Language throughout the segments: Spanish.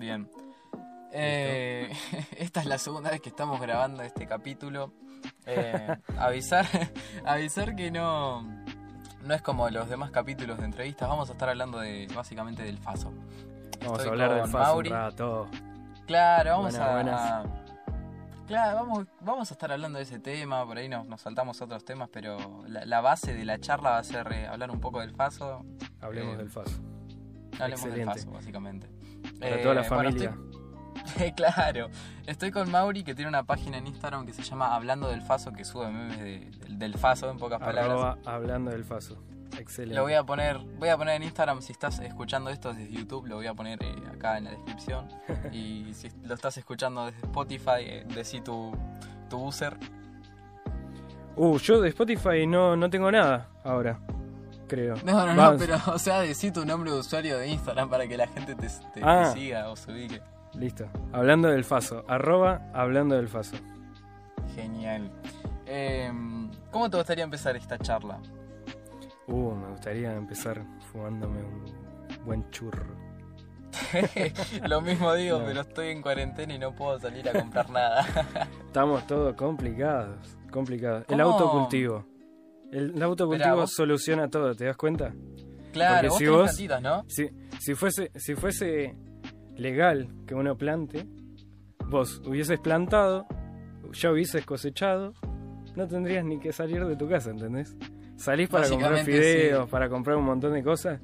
Bien. Eh, esta es la segunda vez que estamos grabando este capítulo. Eh, avisar, avisar que no, no es como los demás capítulos de entrevistas. Vamos a estar hablando de básicamente del Faso. Vamos Estoy a hablar del Faso un rato. Claro, vamos Buenas, a. buenas. Claro, vamos, vamos a estar hablando de ese tema, por ahí nos, nos saltamos otros temas, pero la, la base de la charla va a ser eh, hablar un poco del Faso. Hablemos Eh, del Faso. Hablemos del. Faso, básicamente. Para Eh, toda la bueno, familia. estoy- claro, estoy con Mauri que tiene una página en Instagram que se llama Hablando del Faso, que sube memes de- del, del Faso en pocas palabras. Hablando del Faso. Excelente. Lo voy a poner, voy a poner en Instagram si estás escuchando esto desde YouTube, lo voy a poner eh, acá en la descripción. y si lo estás escuchando desde Spotify, eh, decí tu, tu user. Uh, yo de Spotify no, no tengo nada ahora. Creo. No, no, no, pero o sea, decí tu nombre de usuario de Instagram para que la gente te, te- te Ah. siga o se ubique. Listo. Hablando del Faso. Arroba hablando del Faso. Genial. Em, ¿Cómo te gustaría empezar esta charla? Uh, me gustaría empezar fumándome un buen churro. Lo mismo digo, No. pero estoy en cuarentena y no puedo salir a comprar nada. Estamos todos complicados. Complicados. El autocultivo. El, el autocultivo vos- soluciona todo, ¿te das cuenta? claro, vos si vos- plantitas, ¿no? Si, si, fuese, si fuese legal que uno plante, vos hubieses plantado, ya hubieses cosechado, no tendrías ni que salir de tu casa, ¿entendés? Salís para comprar fideos, sí. para comprar un montón de cosas,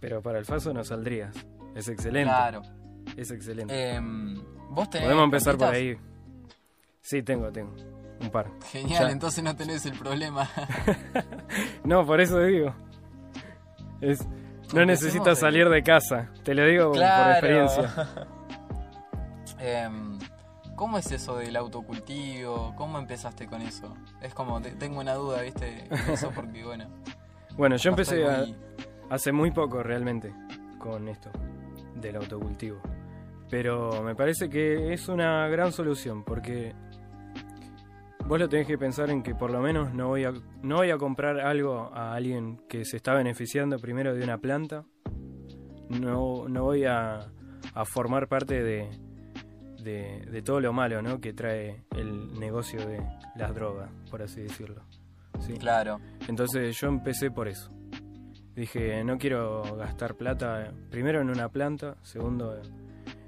pero para el faso no saldrías. Es excelente. Claro. Es excelente. Em, vos tenés Podemos empezar por ahí. Sí, tengo, tengo. Un par. Genial, entonces no tenés el problema. No, por eso digo. Es, no necesitas de- salir de casa. Te lo digo por experiencia. Em, ¿Cómo es eso del autocultivo? ¿Cómo empezaste con eso? Es como, te- tengo una duda, ¿viste? Eso porque, bueno. Bueno, yo empecé a, muy- hace muy poco realmente con esto del autocultivo. Pero me parece que es una gran solución porque vos lo tenés que pensar en que por lo menos no voy a, no voy a comprar algo a alguien que se está beneficiando primero de una planta. No, no voy a, a formar parte de, de, de todo lo malo ¿no? que trae el negocio de las drogas, por así decirlo. ¿sí? Claro. Entonces yo empecé por eso. Dije, no quiero gastar plata, primero en una planta, segundo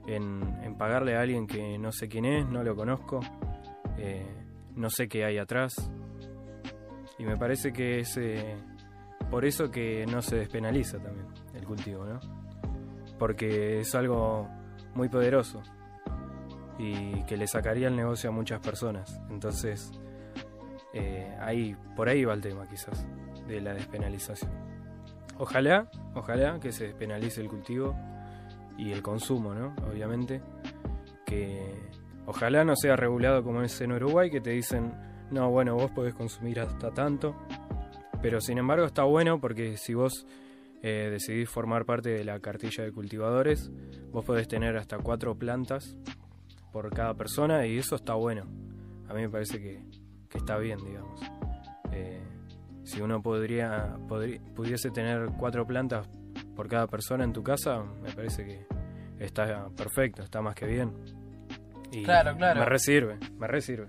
en, en pagarle a alguien que no sé quién es, no lo conozco, eh, no sé qué hay atrás. Y me parece que es eh, por eso que no se despenaliza también el cultivo, ¿no? Porque es algo muy poderoso y que le sacaría el negocio a muchas personas. Entonces, eh, ahí, por ahí va el tema quizás, de la despenalización. Ojalá, ojalá que se despenalice el cultivo y el consumo, ¿no? Obviamente. Que ojalá no sea regulado como es en Uruguay, que te dicen, no, bueno, vos podés consumir hasta tanto. Pero sin embargo está bueno porque si vos eh, decidís formar parte de la cartilla de cultivadores, vos podés tener hasta cuatro plantas por cada persona y eso está bueno. A mí me parece que, está bien, digamos. Eh, si uno podría, pudiese tener cuatro plantas por cada persona en tu casa, me parece que está perfecto, está más que bien. Y Claro, claro. Me resirve, me resirve.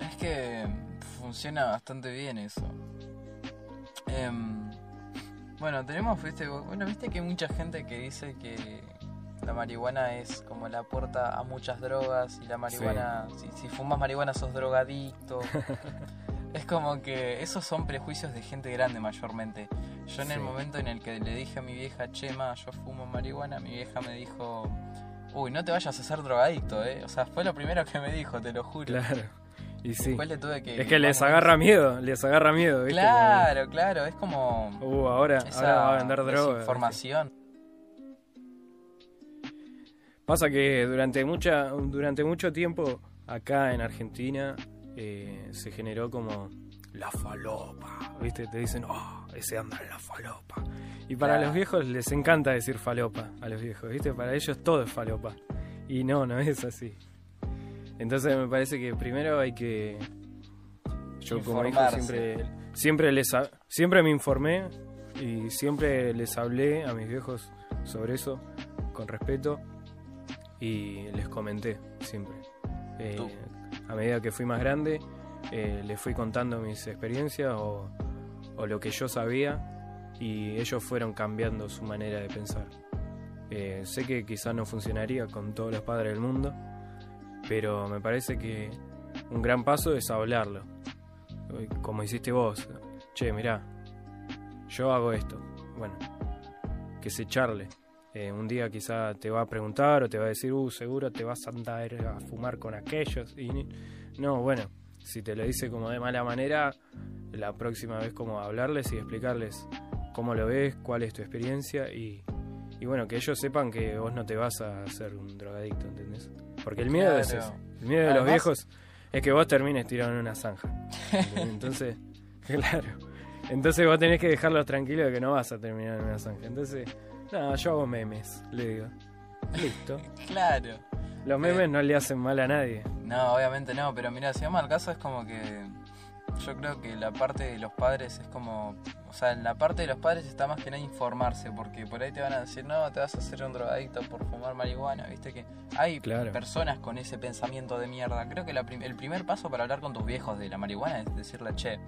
Es que funciona bastante bien eso. Em, bueno, tenemos, viste, bueno, viste que hay mucha gente que dice que la marihuana es como la puerta a muchas drogas y la marihuana, si, si fumas marihuana sos drogadicto. es como que esos son prejuicios de gente grande mayormente. Yo en el momento en el que le dije a mi vieja, Chema, yo fumo marihuana, mi vieja me dijo, uy, no te vayas a ser drogadicto, eh. O sea, fue lo primero que me dijo, te lo juro. Claro. Y sí. Después le tuve que... Es que les agarra miedo, les agarra miedo, ¿viste? Claro, claro, es como Como, Uh, ahora, esa ahora va a vender droga. información. Pasa que durante mucha, durante mucho tiempo acá en Argentina eh, se generó como la falopa, ¿viste? Te dicen, oh, ese anda en la falopa. Y para Claro. los viejos les encanta decir falopa a los viejos, ¿viste? Para ellos todo es falopa. Y no, no es así. Entonces me parece que primero hay que... Yo como hijo siempre, siempre, les, siempre me informé y siempre les hablé a mis viejos sobre eso con respeto y les comenté siempre. Eh, a medida que fui más grande, eh, les fui contando mis experiencias o, lo que yo sabía y ellos fueron cambiando su manera de pensar. Eh, sé que quizás no funcionaría con todos los padres del mundo, pero me parece que un gran paso es hablarlo. Eh, Como hiciste vos, che, mirá, yo hago esto. Bueno, que se charle. Eh, un día quizá te va a preguntar o te va a decir, uh, seguro te vas a andar a fumar con aquellos. Y no, bueno, si te lo dice como de mala manera, la próxima vez como hablarles y explicarles cómo lo ves, cuál es tu experiencia y, y bueno, que ellos sepan que vos no te vas a hacer un drogadicto, ¿entendés? Porque el miedo es ese. El miedo de los viejos es que vos termines tirado en una zanja. Entonces, claro. Entonces vos tenés que dejarlos tranquilos de que no vas a terminar en una zanja. Entonces, no, yo hago memes, le digo. Listo. Claro. Los memes no le hacen mal a nadie. No, obviamente no, pero mira, si vamos al caso es como que yo creo que la parte de los padres es como, o sea, en la parte de los padres está más que nada informarse, porque por ahí te van a decir, no, te vas a hacer un drogadicto por fumar marihuana, viste que hay Claro. personas con ese pensamiento de mierda. Creo que la prim- el primer paso para hablar con tus viejos de la marihuana es decirle, che,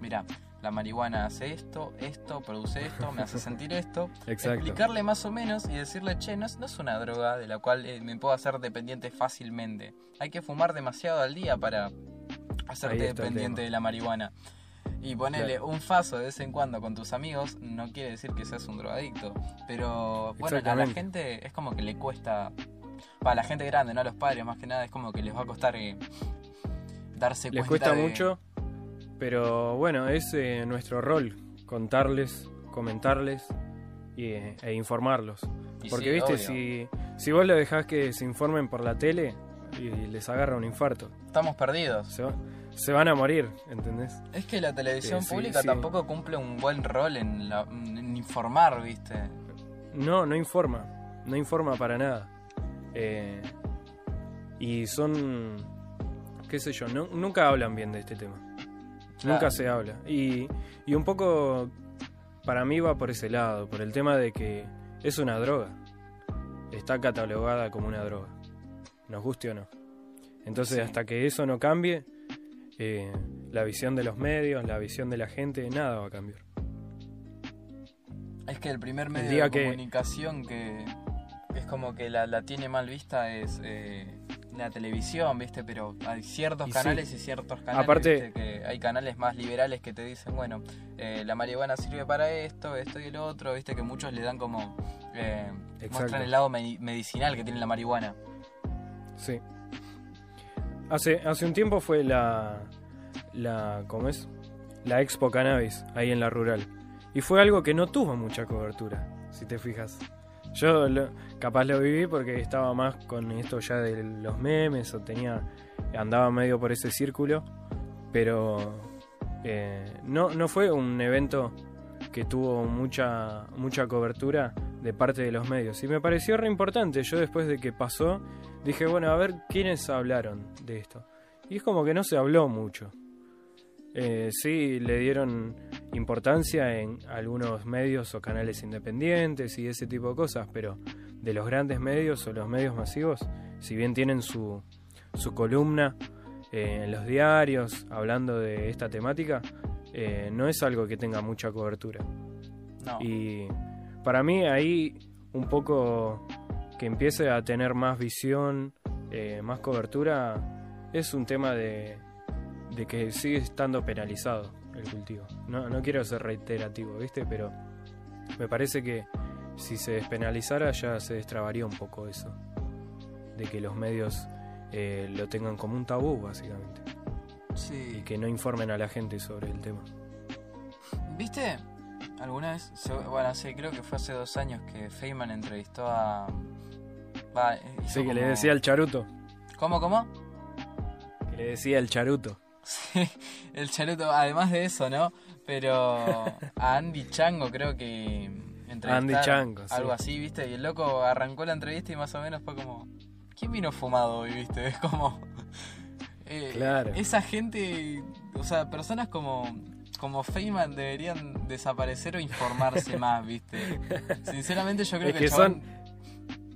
mira, la marihuana hace esto, esto, produce esto, me hace sentir esto. Exacto. Explicarle más o menos y decirle, che, no es, no es una droga de la cual eh, me puedo hacer dependiente fácilmente. Hay que fumar demasiado al día para hacerte dependiente de la marihuana. Y ponerle Claro. un faso de vez en cuando con tus amigos no quiere decir que seas un drogadicto. Pero bueno, a la gente es como que le cuesta. Para la gente grande, no a los padres, más que nada, es como que les va a costar eh, darse Les cuenta. cuesta de- mucho, pero bueno, es eh, nuestro rol contarles, comentarles y, eh, e informarlos. Y Porque sí, viste, obvio. si, si vos lo dejás que se informen por la tele y les agarra un infarto, Estamos perdidos. se, va- se van a morir, ¿entendés? Es que la televisión Eh, sí, pública sí. tampoco cumple un buen rol en, la- en informar, ¿viste? No, no informa, no informa para nada. Eh, y son, qué sé yo, no- nunca hablan bien de este tema. Claro. Nunca se habla. Y, y un poco para mí va por ese lado, por el tema de que es una droga. Está catalogada como una droga. Nos guste o no. Entonces Sí. hasta que eso no cambie, eh, la visión de los medios, la visión de la gente, nada va a cambiar. Es que el primer medio día de que- comunicación que es como que la, la tiene mal vista es eh, la televisión, ¿viste? Pero hay ciertos Y sí. canales y ciertos canales. Aparte- que hay canales más liberales que te dicen, bueno, eh, la marihuana sirve para esto, esto y el otro, ¿viste? Que muchos le dan como. eh, muestran el lado medi- medicinal que tiene la marihuana. Sí. Hace, hace un tiempo fue la, la, ¿cómo es? La Expo Cannabis, ahí en la rural. Y fue algo que no tuvo mucha cobertura, si te fijas. Yo lo- capaz lo viví porque estaba más con esto ya de los memes o tenía, andaba medio por ese círculo, pero eh, no, no fue un evento que tuvo mucha, mucha cobertura de parte de los medios. Y me pareció re importante. Yo después de que pasó, dije, bueno, a ver quiénes hablaron de esto. Y es como que no se habló mucho. Eh, sí, le dieron importancia en algunos medios o canales independientes y ese tipo de cosas, pero de los grandes medios o los medios masivos, si bien tienen su, su columna eh, en los diarios hablando de esta temática, eh, no es algo que tenga mucha cobertura. No. Y para mí ahí un poco que empiece a tener más visión, eh, más cobertura, es un tema de, de que sigue estando penalizado el cultivo. No, no quiero ser reiterativo, ¿viste? Pero me parece que si se despenalizara ya se destrabaría un poco eso. De que los medios eh, lo tengan como un tabú, básicamente. Sí. Y que no informen a la gente sobre el tema. ¿Viste? ¿Alguna vez? Bueno, sí, creo que fue hace dos años que Feynman entrevistó a. Va, Sí, que le decía el charuto. ¿Cómo, cómo? Que le decía el charuto. Sí, el charuto, además de eso, ¿no? Pero a Andy Chango creo que Andy Chango, sí. algo así, ¿viste? Y el loco arrancó la entrevista y más o menos fue como, ¿quién vino fumado hoy, viste? Es como... eh, Claro. Esa gente, o sea, personas como, como Feynman deberían desaparecer o informarse más, ¿viste? Sinceramente yo creo Es que, que el chabón- son-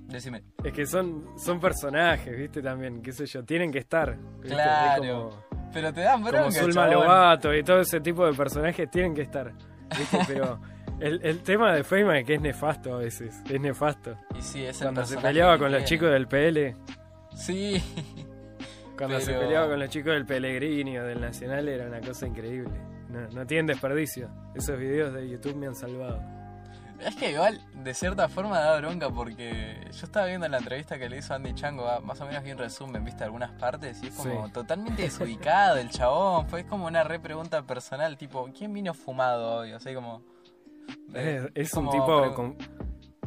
Decime. Es que son, son personajes, ¿viste? También, qué sé yo, tienen que estar. Claro. como- Pero te dan bronca, como Zulma. Lobato y todo ese tipo de personajes tienen que estar. ¿viste? Pero el, el tema de Feynman es que es nefasto a veces. Es nefasto. Y sí, es el Cuando se peleaba con los chicos del PL, Sí. cuando se peleaba con los chicos del Pellegrini o del Nacional era una cosa increíble. No, no tienen desperdicio. Esos videos de YouTube me han salvado. Es que igual, de cierta forma da bronca porque yo estaba viendo la entrevista que le hizo Andy Chango, ah, más o menos vi un resumen, viste algunas partes y es como Sí. totalmente desubicado el chabón, fue como una re pregunta personal, tipo, ¿quién vino fumado hoy? O sea, como... Es, es un como tipo pre- con-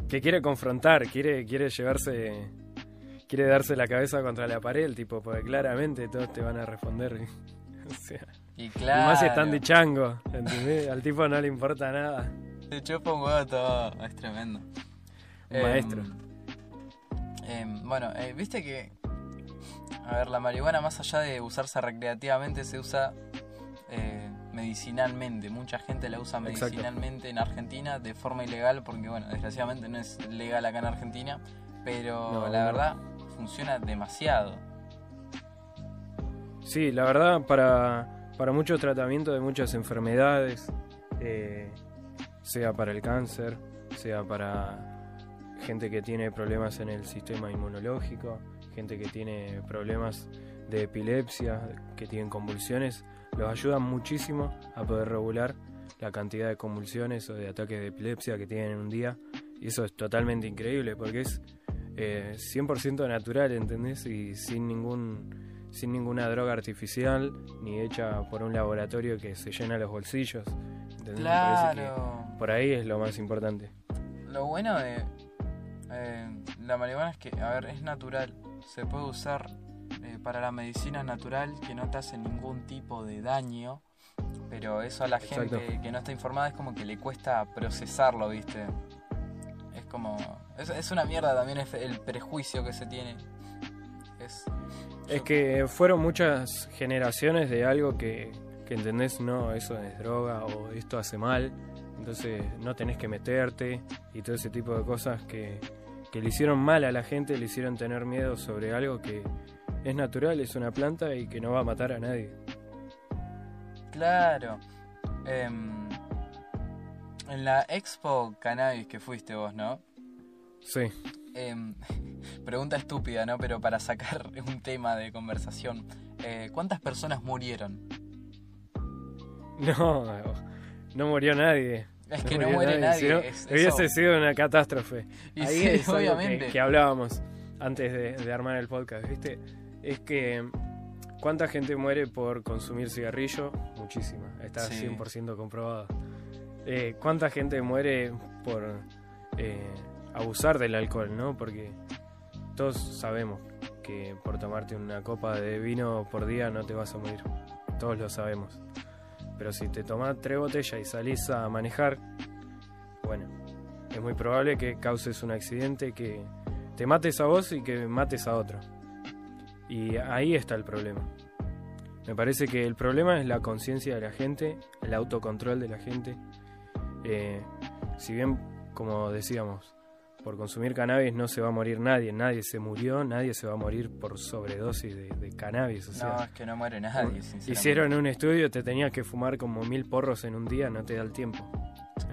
que quiere confrontar, quiere, quiere llevarse, quiere darse la cabeza contra la pared, el tipo, porque claramente todos te van a responder. o sea, Y claro, más si están de chango, ¿entendés? Al tipo no le importa nada. te chupa un huevo todo, es tremendo. Un Em, maestro. em, bueno, eh, viste que... A ver, la marihuana más allá de usarse recreativamente se usa eh, medicinalmente. Mucha gente la usa Exacto. medicinalmente en Argentina de forma ilegal porque, bueno, desgraciadamente no es legal acá en Argentina. Pero No, la no. verdad funciona demasiado. Sí, la verdad, para, para muchos tratamientos de muchas enfermedades, eh, sea para el cáncer, sea para gente que tiene problemas en el sistema inmunológico, gente que tiene problemas de epilepsia, que tienen convulsiones, los ayudan muchísimo a poder regular la cantidad de convulsiones o de ataques de epilepsia que tienen en un día. Y eso es totalmente increíble porque es eh, 100% natural, ¿entendés? Y sin ningún sin ninguna droga artificial ni hecha por un laboratorio que se llena los bolsillos. Claro. por ahí es lo más importante. Lo bueno de eh, la marihuana es que, a ver, es natural. Se puede usar eh, para la medicina natural que no te hace ningún tipo de daño. Pero eso a la Exacto. gente que no está informada es como que le cuesta procesarlo, ¿viste? Es como... Es, es una mierda también es el prejuicio que se tiene. Es... Es que fueron muchas generaciones de algo que, que entendés, no, eso es droga o esto hace mal, entonces no tenés que meterte y todo ese tipo de cosas que, que le hicieron mal a la gente, le hicieron tener miedo sobre algo que es natural, es una planta y que no va a matar a nadie. Claro. Em, en la Expo Cannabis que fuiste vos, ¿no? Sí, Em, pregunta estúpida, ¿no? Pero para sacar un tema de conversación. Eh, ¿Cuántas personas murieron? no, no murió nadie. Es que no murió muere nadie. no, es- hubiese eso- sido una catástrofe. Y Ahí sí, es que- obviamente. Que, hablábamos antes de, de armar el podcast, ¿viste? Es que ¿cuánta gente muere por consumir cigarrillo? Muchísima, está Sí. 100% comprobado. Eh, ¿Cuánta gente muere por eh, abusar del alcohol, no? Porque todos sabemos que por tomarte una copa de vino por día no te vas a morir. Todos lo sabemos. Pero si te tomas tres botellas y salís a manejar, bueno, es muy probable que causes un accidente que te mates a vos y que mates a otro. Y ahí está el problema. Me parece que el problema es la conciencia de la gente, el autocontrol de la gente. Eh, si bien, como decíamos, por consumir cannabis no se va a morir nadie, nadie se murió, nadie se va a morir por sobredosis de, de cannabis. O sea, No, es que no muere nadie, sinceramente. hicieron un estudio, te tenías que fumar como mil porros en un día, no te da el tiempo.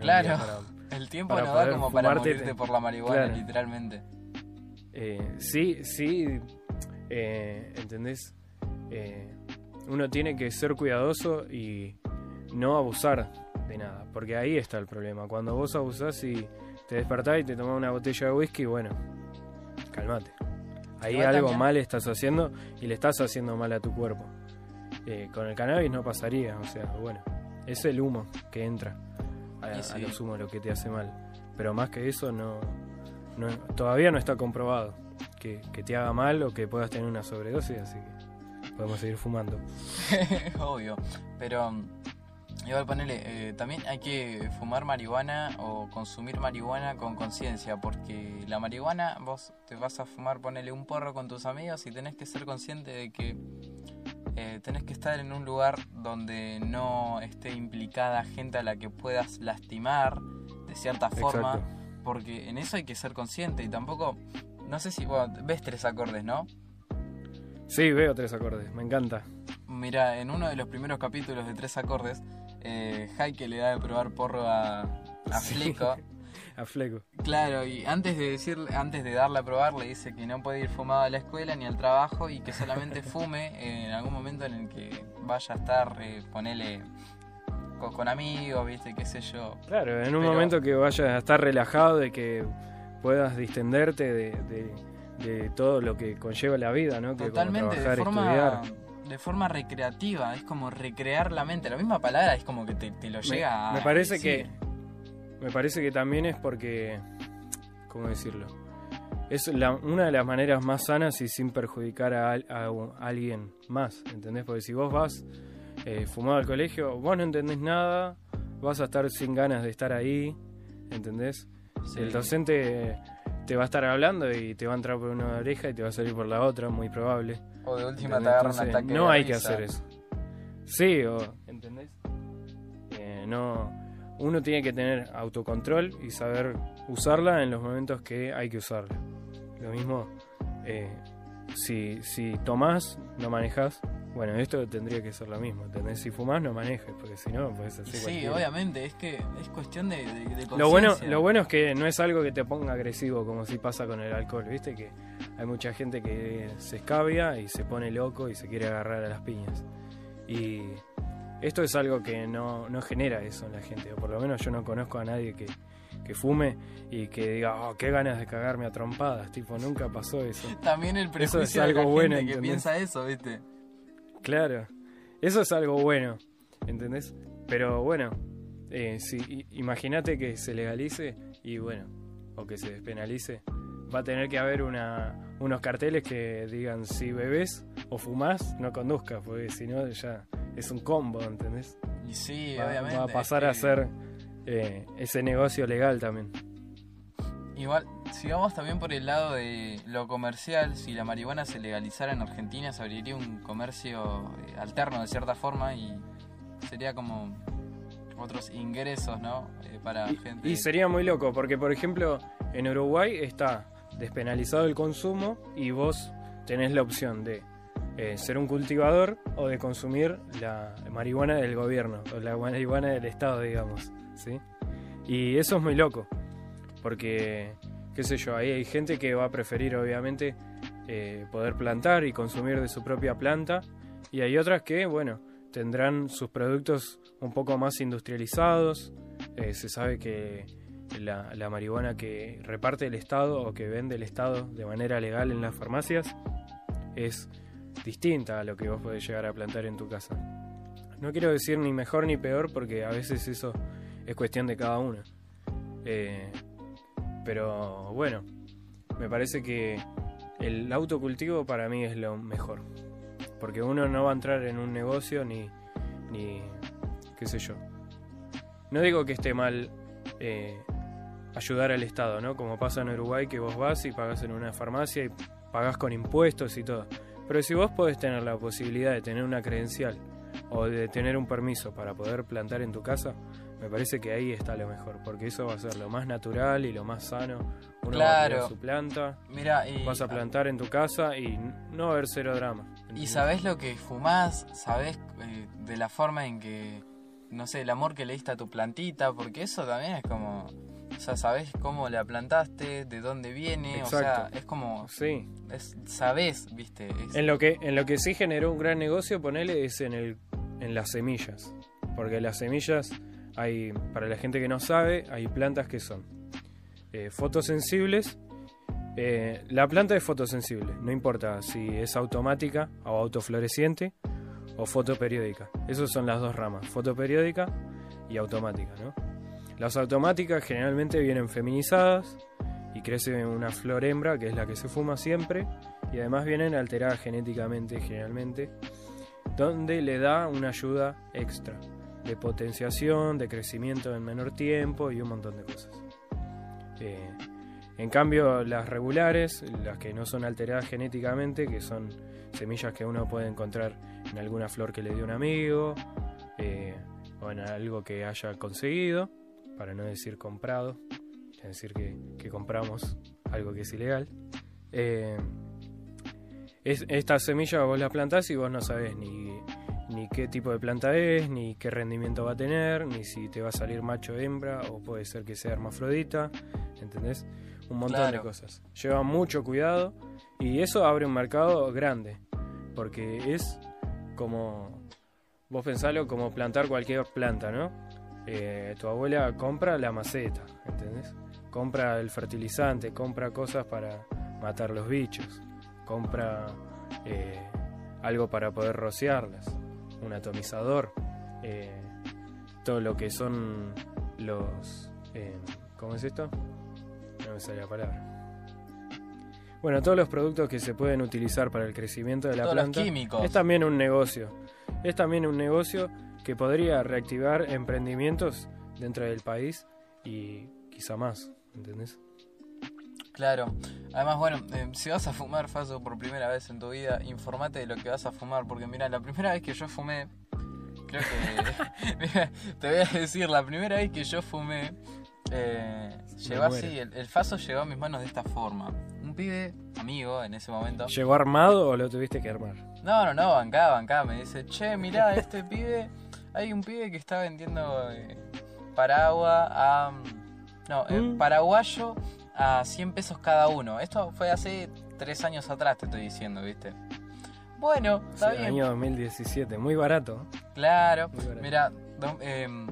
Claro. para- El tiempo para no da como para morirte por la marihuana, Claro. literalmente. Eh, sí, sí, eh, ¿entendés? Eh, uno tiene que ser cuidadoso y no abusar de nada, porque ahí está el problema. Cuando vos abusás y te despertás y te tomás una botella de whisky, bueno, calmate. Ahí algo mal estás haciendo y le estás haciendo mal a tu cuerpo. Eh, con el cannabis no pasaría, o sea, bueno, es el humo que entra a, Y a sí. lo sumo lo que te hace mal. Pero más que eso, no, no todavía no está comprobado que, que te haga mal o que puedas tener una sobredosis, así que podemos seguir fumando. Obvio. Pero igual ponele, eh, también hay que fumar marihuana o consumir marihuana con conciencia, porque la marihuana vos te vas a fumar, ponele un porro con tus amigos y tenés que ser consciente de que eh, tenés que estar en un lugar donde no esté implicada gente a la que puedas lastimar de cierta forma, Exacto. porque en eso hay que ser consciente y tampoco no sé si ves tres acordes, ¿no? Sí, veo tres acordes, me encanta. Mira, en uno de los primeros capítulos de tres acordes, eh, Heike le da de probar porro a, a Sí. Fleco. A Fleco. Claro, y antes de decir, antes de darle a probar, le dice que no puede ir fumado a la escuela ni al trabajo y que solamente fume en algún momento en el que vaya a estar, eh, ponele con, con amigos, viste, qué sé yo. Claro, en un Pero- momento que vayas a estar relajado, de que puedas distenderte de, de- de todo lo que conlleva la vida, ¿no? Que como Totalmente, de forma, estudiar. De forma recreativa, es como recrear la mente. La misma palabra es como que te, te lo Me, llega a me parece decir. que me parece que también es porque cómo decirlo es la- una de las maneras más sanas y sin perjudicar a, a a alguien más ¿entendés? porque si vos vas eh, fumado al colegio vos no entendés nada vas a estar sin ganas de estar ahí ¿entendés? Sí. el docente te va a estar hablando y te va a entrar por una oreja y te va a salir por la otra muy probable O de última te un ataque no hay que hacer eso. Sí, o, ¿entendés? Eh, no, uno tiene que tener autocontrol y saber usarla en los momentos que hay que usarla. Lo mismo, eh, si, si tomás, no manejas. Bueno, esto tendría que ser lo mismo. ¿entendés? Si fumás, no manejes, porque si no, puedes hacer Sí, obviamente, es que es cuestión de, de, de Lo bueno, lo bueno es que no es algo que te ponga agresivo como si pasa con el alcohol, ¿viste? Que hay mucha gente que se escabia y se pone loco y se quiere agarrar a las piñas. Y esto es algo que no, no genera eso en la gente, o por lo menos yo no conozco a nadie que, que fume y que diga, oh, qué ganas de cagarme a trompadas, tipo, nunca pasó eso. También el prejuicio es de algo la bueno, gente que piensa eso, ¿viste? Claro, eso es algo bueno, ¿entendés? Pero bueno, eh, si imagínate que se legalice y bueno, o que se despenalice, va a tener que haber una, unos carteles que digan si bebés o fumás, no conduzcas, porque si no ya es un combo, ¿entendés? Y sí, Va, obviamente. va a pasar es a que- ser eh, ese negocio legal también. Igual, si vamos también por el lado de lo comercial, si la marihuana se legalizara en Argentina, se abriría un comercio eh, alterno de cierta forma y sería como otros ingresos, ¿no? Eh, para Y, gente. y sería muy loco, porque por ejemplo en Uruguay está despenalizado el consumo y vos tenés la opción de eh, ser un cultivador o de consumir la marihuana del gobierno, o la marihuana del Estado, digamos. ¿sí? Y eso es muy loco, porque, qué sé yo, ahí hay gente que va a preferir obviamente eh, poder plantar y consumir de su propia planta, y hay otras que, bueno, tendrán sus productos un poco más industrializados. Eh, se sabe que la, la marihuana que reparte el Estado o que vende el Estado de manera legal en las farmacias es distinta a lo que vos podés llegar a plantar en tu casa. No quiero decir ni mejor ni peor porque a veces eso es cuestión de cada uno. Eh, pero bueno, me parece que el autocultivo para mí es lo mejor. Porque uno no va a entrar en un negocio ni, ni qué sé yo. No digo que esté mal eh, ayudar al Estado, ¿no? Como pasa en Uruguay que vos vas y pagás en una farmacia y pagás con impuestos y todo. Pero si vos podés tener la posibilidad de tener una credencial o de tener un permiso para poder plantar en tu casa, me parece que ahí está lo mejor, porque eso va a ser lo más natural y lo más sano. Uno va a Claro. su planta, y, vas a plantar en tu casa y no va a haber cero drama. y sabés lo que fumás, sabés eh, de la forma en que, no sé, el amor que le diste a tu plantita, porque eso también es como, o sea, sabés cómo la plantaste, de dónde viene, o sea, es como, Sí, es, sabés, viste, es- En lo que en lo que sí generó un gran negocio, ponele, es en el en las semillas. Porque las semillas hay para la gente que no sabe, hay plantas que son eh, fotosensibles. Eh, la planta es fotosensible, no importa si es automática o autofloreciente o fotoperiódica. Esas son las dos ramas, fotoperiódica y automática, ¿no? Las automáticas generalmente vienen feminizadas y crece una flor hembra, que es la que se fuma siempre, y además vienen alteradas genéticamente generalmente, donde le da una ayuda extra de potenciación, de crecimiento en menor tiempo y un montón de cosas. Eh, en cambio, las regulares, las que no son alteradas genéticamente, que son semillas que uno puede encontrar en alguna flor que le dio un amigo, eh, o en algo que haya conseguido, para no decir comprado, es decir, que, que compramos algo que es ilegal. Eh, es, esta semilla vos la plantás y vos no sabés ni, ni qué tipo de planta es, ni qué rendimiento va a tener, ni si te va a salir macho o hembra, o puede ser que sea hermafrodita, ¿entendés? Un montón de cosas. Lleva mucho cuidado y eso abre un mercado grande, porque es como, vos pensalo como plantar cualquier planta, ¿no? Eh, tu abuela compra la maceta, ¿entendés? Compra el fertilizante, compra cosas para matar los bichos, compra eh, algo para poder rociarlas, un atomizador, eh, todo lo que son los... eh, ¿Cómo es esto? No me sale la palabra. Bueno, todos los productos que se pueden utilizar para el crecimiento de la Todos los planta químicos. es también un negocio. Es también un negocio que podría reactivar emprendimientos dentro del país y quizá más, ¿entendés? Claro. Además, bueno, eh, si vas a fumar, Faso, por primera vez en tu vida, informate de lo que vas a fumar. Porque mira, la primera vez que yo fumé, creo que... Mira, te voy a decir, la primera vez que yo fumé, eh, llegó así, el, el Faso llegó a mis manos de esta forma. Un pibe, amigo en ese momento. ¿Llegó armado o lo tuviste que armar? No, no, no, bancá, bancá. Me dice, che, mirá, este pibe. Hay un pibe que está vendiendo eh, paraguas a. No, eh, Mm. paraguayo a 100 pesos cada uno. Esto fue hace 3 años atrás, te estoy diciendo, ¿viste? Bueno, está sea, bien. año 2017, muy barato. Claro, Muy barato. mira, do- em,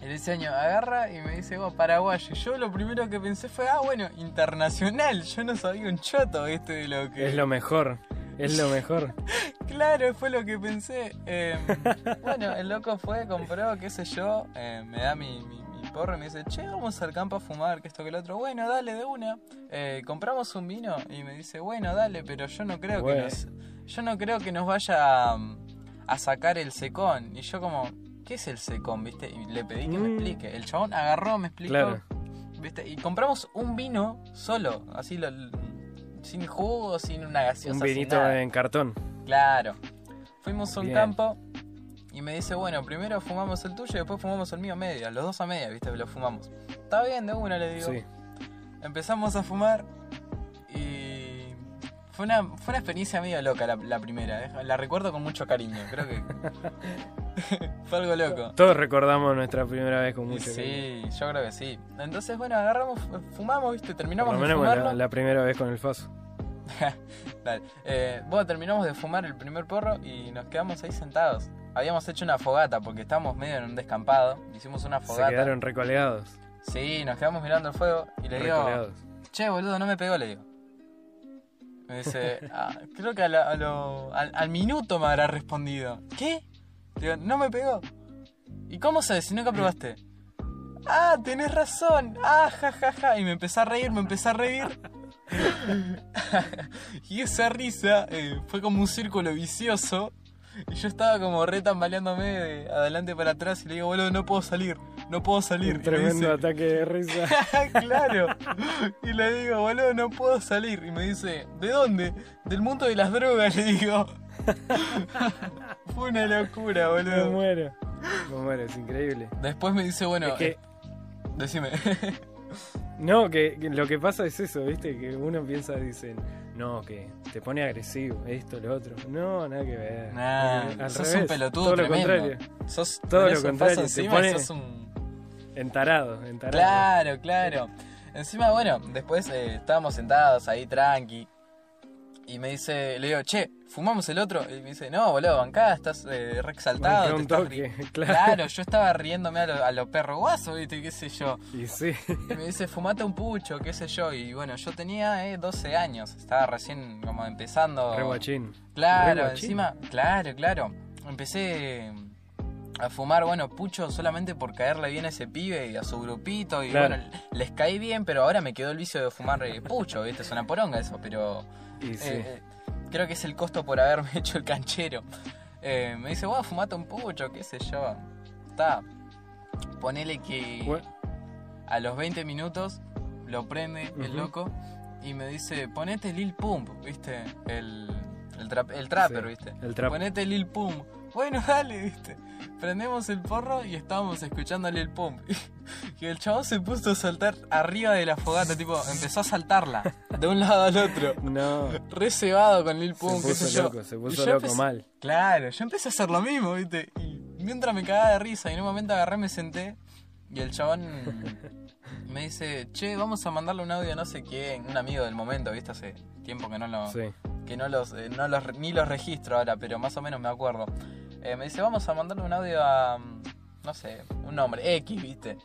el diseño agarra y me dice, vos, paraguayo. Y yo lo primero que pensé fue, ah, bueno, internacional. Yo no sabía un choto, ¿viste? De lo que. Es lo mejor, es lo mejor. Claro, fue lo que pensé. Eh, bueno, el loco fue, compró, qué sé yo, eh, me da mi, mi, mi porro y me dice, che, vamos al campo a fumar, que esto que el otro. Bueno, dale, de una. Eh, compramos un vino y me dice, bueno, dale, pero yo no creo que nos, yo no creo que nos vaya a, a sacar el secón. Y yo como, ¿qué es el secón, viste? Y le pedí que me Mm. explique. El chabón agarró, me explicó, Claro. viste, y compramos un vino solo, así lo, sin jugo, sin una gaseosa. Un sin vinito nada. en cartón. Claro. Fuimos a un Bien. campo y me dice, bueno, primero fumamos el tuyo y después fumamos el mío a media. Los dos a media, viste, lo fumamos. Está bien, de una le digo. Sí. Empezamos a fumar y fue una, fue una experiencia medio loca la, la primera. eh. La recuerdo con mucho cariño, creo que fue algo loco. Todos recordamos nuestra primera vez con mucho cariño. sí, yo creo que sí. Entonces, bueno, agarramos, fumamos, viste, Por terminamos lo de menos fumarlo. la, la primera vez con el Faso. Dale. Eh, bueno, terminamos de fumar el primer porro y nos quedamos ahí sentados. Habíamos hecho una fogata porque estábamos medio en un descampado. Hicimos una Se fogata. quedaron recolegados. Sí, nos quedamos mirando el fuego y le digo, che, boludo, no me pegó, le digo. Me dice, "Ah, creo que a la- a lo- al, al minuto me habrá respondido. ¿Qué? Digo, no me pegó. ¿Y cómo sabes si nunca probaste? Ah, tenés razón. Ah, ja, ja, ja. Y me empecé a reír, me empecé a reír. y esa risa eh, fue como un círculo vicioso. Y yo estaba como re tambaleándome de adelante para atrás y le digo, boludo, no puedo salir, no puedo salir. Un tremendo dice, ataque de risa. claro. Y le digo, boludo, no puedo salir. Y me dice, ¿de dónde? Del mundo de las drogas, le digo. Fue una locura, Me boludo. muero. Me muero, es increíble. Después me dice, bueno, es que, eh, decime. no, que, que lo que pasa es eso, ¿viste? Que uno piensa, dicen, no, que te pone agresivo, esto, lo otro. No, nada que ver. Nah, Al sos revés, un pelotudo Todo tremendo. lo contrario. sos Todo lo contrario, te pone- sos un... Entarado, entarado. Claro, claro. Encima, bueno, después eh, estábamos sentados ahí tranqui. Y me dice, le digo, che, ¿fumamos el otro? Y me dice, no, boludo, bancá, estás eh, re exaltado. Te un estás toque, ri-". claro. Claro, yo estaba riéndome a los lo perros guasos, viste, qué sé yo. Y sí. Y me dice, fumate un pucho, qué sé yo. Y bueno, yo tenía eh, 12 años, estaba recién como empezando. Re guachín. Claro, Re guachín. encima, claro, claro. Empecé a fumar, bueno, pucho solamente por caerle bien a ese pibe y a su grupito. Y Claro. bueno, les caí bien, pero ahora me quedó el vicio de fumar eh, pucho, ¿viste? Es una poronga eso, pero Y sí. eh, eh, creo que es el costo por haberme hecho el canchero. Eh, me dice, bueno, fumate un pucho, qué sé yo. Está. Ponele que a los 20 minutos lo prende el loco y me dice, ponete Lil Pump, ¿viste? El, el, trap- el trapper, Sí, ¿viste? el trap. Ponete Lil Pump. Bueno, dale, viste. Prendemos el porro y estábamos escuchándole el pump. Y el chavo se puso a saltar arriba de la fogata, tipo, empezó a saltarla de un lado al otro. No. Re cebado con Lil Pump, qué sé puso yo. loco, se puso yo loco empecé- mal. Claro, yo empecé a hacer lo mismo, viste. Y mientras me cagaba de risa, y en un momento agarré, me senté, y el chabón me dice, che, vamos a mandarle un audio a no sé quién, un amigo del momento, viste, hace tiempo que no lo, Sí. que no los, eh, no los, ni los registro ahora, pero más o menos me acuerdo. Eh, me dice, vamos a mandarle un audio a, no sé, un nombre, X, viste.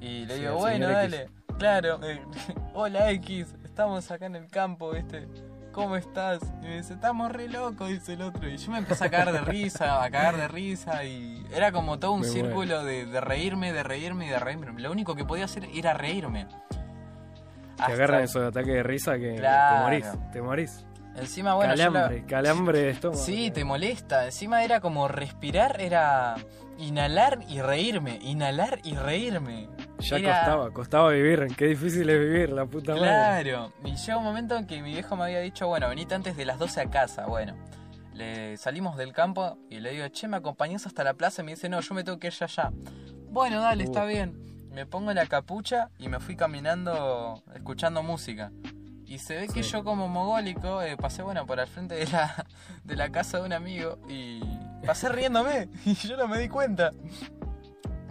Y le Sí, digo, bueno, X. dale, claro, eh, hola X, estamos acá en el campo, viste. ¿Cómo estás? Y me dice, estamos re locos, dice el otro. Y yo me empecé a cagar de risa, a cagar de risa. Y era como todo un círculo de, de reírme, de reírme y de reírme. Lo único que podía hacer era reírme. Te Hasta- agarran esos ataques de risa que Claro. te morís. Te morís. Encima, bueno, yo la- calambre, calambre de estómago. Sí, te molesta. Encima era como respirar, era inhalar y reírme, inhalar y reírme. Ya Era- costaba, costaba vivir. Qué difícil es vivir, la puta madre. Claro. Y llega un momento en que mi viejo me había dicho, bueno, venite antes de las 12 a casa. Bueno, le salimos del campo y le digo, che, ¿me acompañás hasta la plaza? Y me dice, no, yo me tengo que ir allá. Bueno, dale, Uh. está bien. Me pongo la capucha y me fui caminando escuchando música. Y se ve que Sí. yo como mogólico eh, pasé, bueno, por al frente de la, de la casa de un amigo y pasé riéndome y yo no me di cuenta.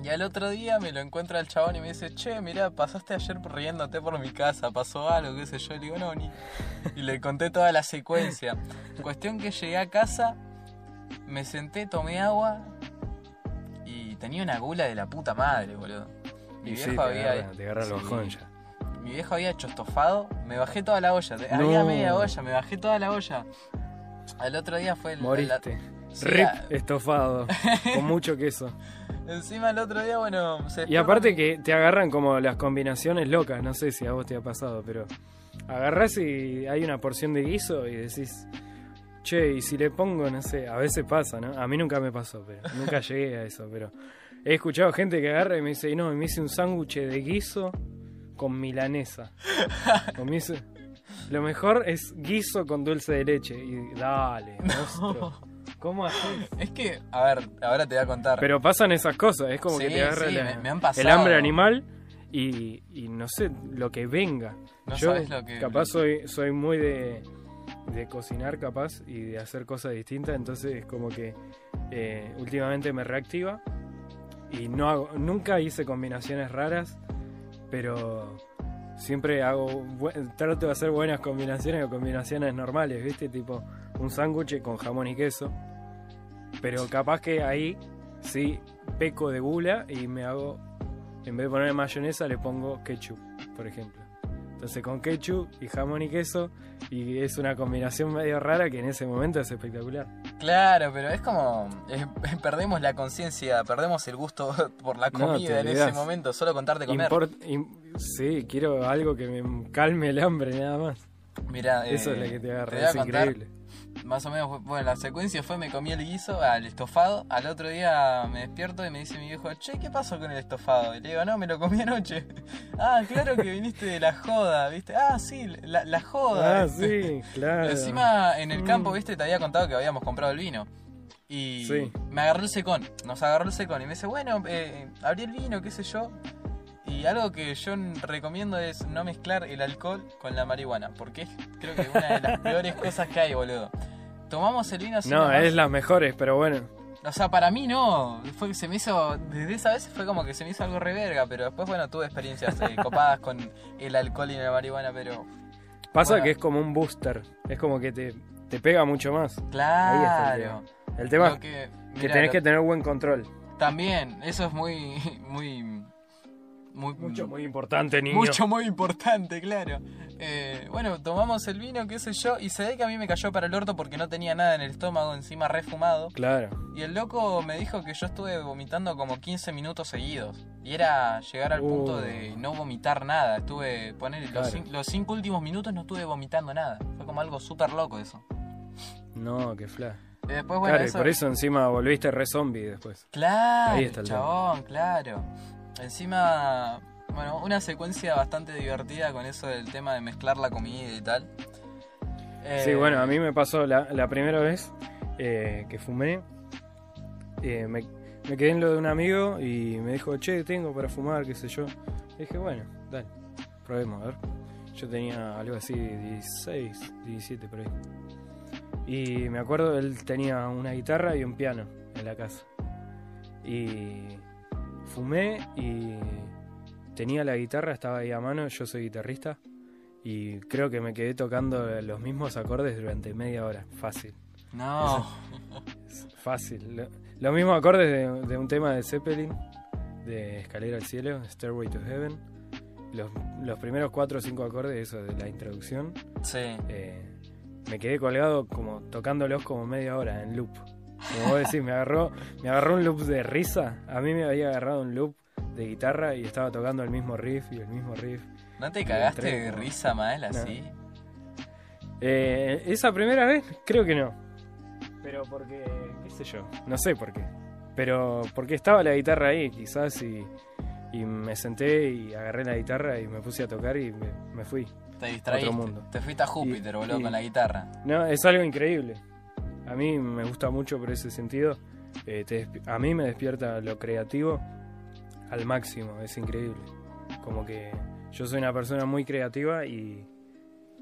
Y al otro día me lo encuentra el chabón y me dice, che, mirá, pasaste ayer riéndote por mi casa, pasó algo, qué sé yo. Le digo, no, ni... Y le conté toda la secuencia. Cuestión que llegué a casa, me senté, tomé agua y tenía una gula de la puta madre, boludo. Mi Y viejo sí, te había... agarra, te agarra el sí. bajón ya. Mi viejo había hecho estofado, me bajé toda la olla. Había No. media olla, me bajé toda la olla. Al otro día fue el... Moriste. Sí, Rip estofado. con mucho queso. Encima el otro día, bueno, se Y aparte que te agarran como las combinaciones locas. No sé si a vos te ha pasado, pero agarrás y hay una porción de guiso y decís. Che, y si le pongo, no sé, a veces pasa, ¿no? A mí nunca me pasó, pero nunca llegué a eso, pero he escuchado gente que agarra y me dice, no, me hice un sándwich de guiso con milanesa. Lo mejor es guiso con dulce de leche. Y dale, monstruo. ¿Cómo haces? Es que, a ver, ahora te voy a contar. Pero pasan esas cosas, es como Sí, que te agarra sí, la- me- me han pasado. el hambre animal y, y no sé, lo que venga. No Yo sabes lo que- capaz soy, soy muy de, de cocinar capaz y de hacer cosas distintas, entonces como que eh, últimamente me reactiva y no hago, nunca hice combinaciones raras, pero siempre hago, trato de hacer buenas combinaciones o combinaciones normales, ¿viste? Tipo un sándwich con jamón y queso. Pero capaz que ahí sí peco de gula y me hago, en vez de poner mayonesa, le pongo ketchup, por ejemplo. Entonces con ketchup y jamón y queso, y es una combinación medio rara que en ese momento es espectacular. Claro, pero es como. eh, perdemos la conciencia, perdemos el gusto por la comida te en ese momento, solo contarte comer. Import- im- sí, quiero algo que me calme el hambre, nada más. Mira, Eso es lo que te agarra, a es increíble. Más o menos, bueno, la secuencia fue: me comí el guiso, al estofado. Al otro día me despierto y me dice mi viejo, che, ¿qué pasó con el estofado? Y le digo, no, me lo comí anoche. ah, claro que viniste de la joda, ¿viste? Ah, sí, la, la joda. Ah, sí, claro. Encima en el campo, Mm. viste, te había contado que habíamos comprado el vino. Y Sí. me agarró el secón, nos agarró el secón y me dice, bueno, eh, abrí el vino, qué sé yo. Y algo que yo recomiendo es no mezclar el alcohol con la marihuana, porque es creo que una de las peores cosas que hay, boludo. Tomamos el vino así No, nomás. es las mejores, pero bueno. O sea, para mí no. Fue que se me hizo. Desde esa vez fue como que se me hizo algo reverga, pero después, bueno, tuve experiencias eh, copadas con el alcohol y la marihuana, pero. Pasa Bueno. que es como un booster. Es como que te, te pega mucho más. Claro. El tema es que, que mirá, tenés lo- que tener buen control. También, eso es muy. Muy. Muy, Mucho, muy importante, niño. mucho, muy importante, claro. Eh, bueno, tomamos el vino, qué sé yo, y se ve que a mí me cayó para el orto porque no tenía nada en el estómago, encima refumado. Claro. Y el loco me dijo que yo estuve vomitando como 15 minutos seguidos. Y era llegar al punto Uh. de no vomitar nada. Estuve, poner los, Claro. los cinco últimos minutos no estuve vomitando nada. Fue como algo súper loco eso. No, qué fla. Y después, bueno, claro, y por eso encima volviste re zombie después. Claro, Ahí está el chabón, claro. Encima, bueno, una secuencia bastante divertida con eso del tema de mezclar la comida y tal. Sí, Eh, bueno, a mí me pasó la, primera vez eh, que fumé. eh, me, quedé en lo de un amigo y me dijo, che, tengo para fumar, qué sé yo. Dije, bueno, dale, probemos, a ver. Yo tenía algo así, 16, 17 por ahí. Y me acuerdo, él tenía una guitarra y un piano en la casa. Y fumé y tenía la guitarra, estaba ahí a mano, yo soy guitarrista. Y creo que me quedé tocando los mismos acordes durante media hora, fácil. No. Es fácil. Lo- Los mismos acordes de, de un tema de Zeppelin, de Escalera al Cielo, Stairway to Heaven. Los, los primeros cuatro o cinco acordes, eso de la introducción, Sí. eh, me quedé colgado como tocándolos como media hora en loop. Como vos decís, me agarró, me agarró un loop de risa. A mí me había agarrado un loop de guitarra y estaba tocando el mismo riff y el mismo riff. ¿No te cagaste entré de risa mal así? Eh, esa primera vez, creo que no. Pero porque, qué sé yo, no sé por qué. Pero porque estaba la guitarra ahí, quizás, y, y me senté y agarré la guitarra y me puse a tocar y me, me fui. Te distraíste. Otro mundo. Te fuiste a Júpiter, Y- boludo, y- con la guitarra. No, es algo increíble. A mí me gusta mucho por ese sentido. Eh, te a mí me despierta lo creativo al máximo, es increíble. Como que yo soy una persona muy creativa y,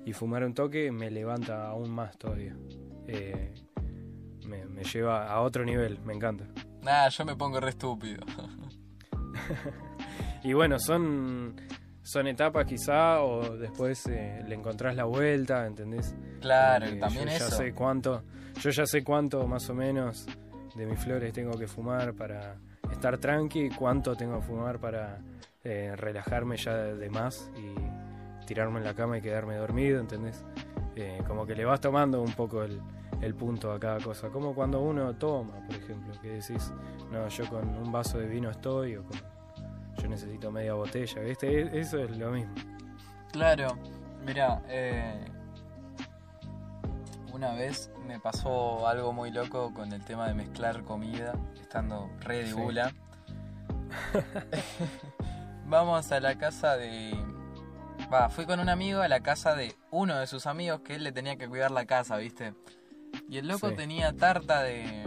y fumar un toque me levanta aún más todavía. Eh, me, me lleva a otro nivel, me encanta. Nah, yo me pongo re estúpido. Y bueno, son, son etapas quizá o después eh, le encontrás la vuelta, ¿entendés? Claro, Porque también yo ya eso. sé cuánto, yo ya sé cuánto más o menos de mis flores tengo que fumar para estar tranqui, cuánto tengo que fumar para eh, relajarme ya de, más y tirarme en la cama y quedarme dormido, ¿entendés? Eh, como que le vas tomando un poco el, el punto a cada cosa, como cuando uno toma, por ejemplo, que decís, no, yo con un vaso de vino estoy o con, yo necesito media botella, ¿viste? E- Eso es lo mismo. Claro, mira, eh, una vez me pasó algo muy loco con el tema de mezclar comida, estando re de Sí. gula. Vamos a la casa de... Va, fui con un amigo a la casa de uno de sus amigos que él le tenía que cuidar la casa, ¿viste? Y el loco Sí. tenía tarta de...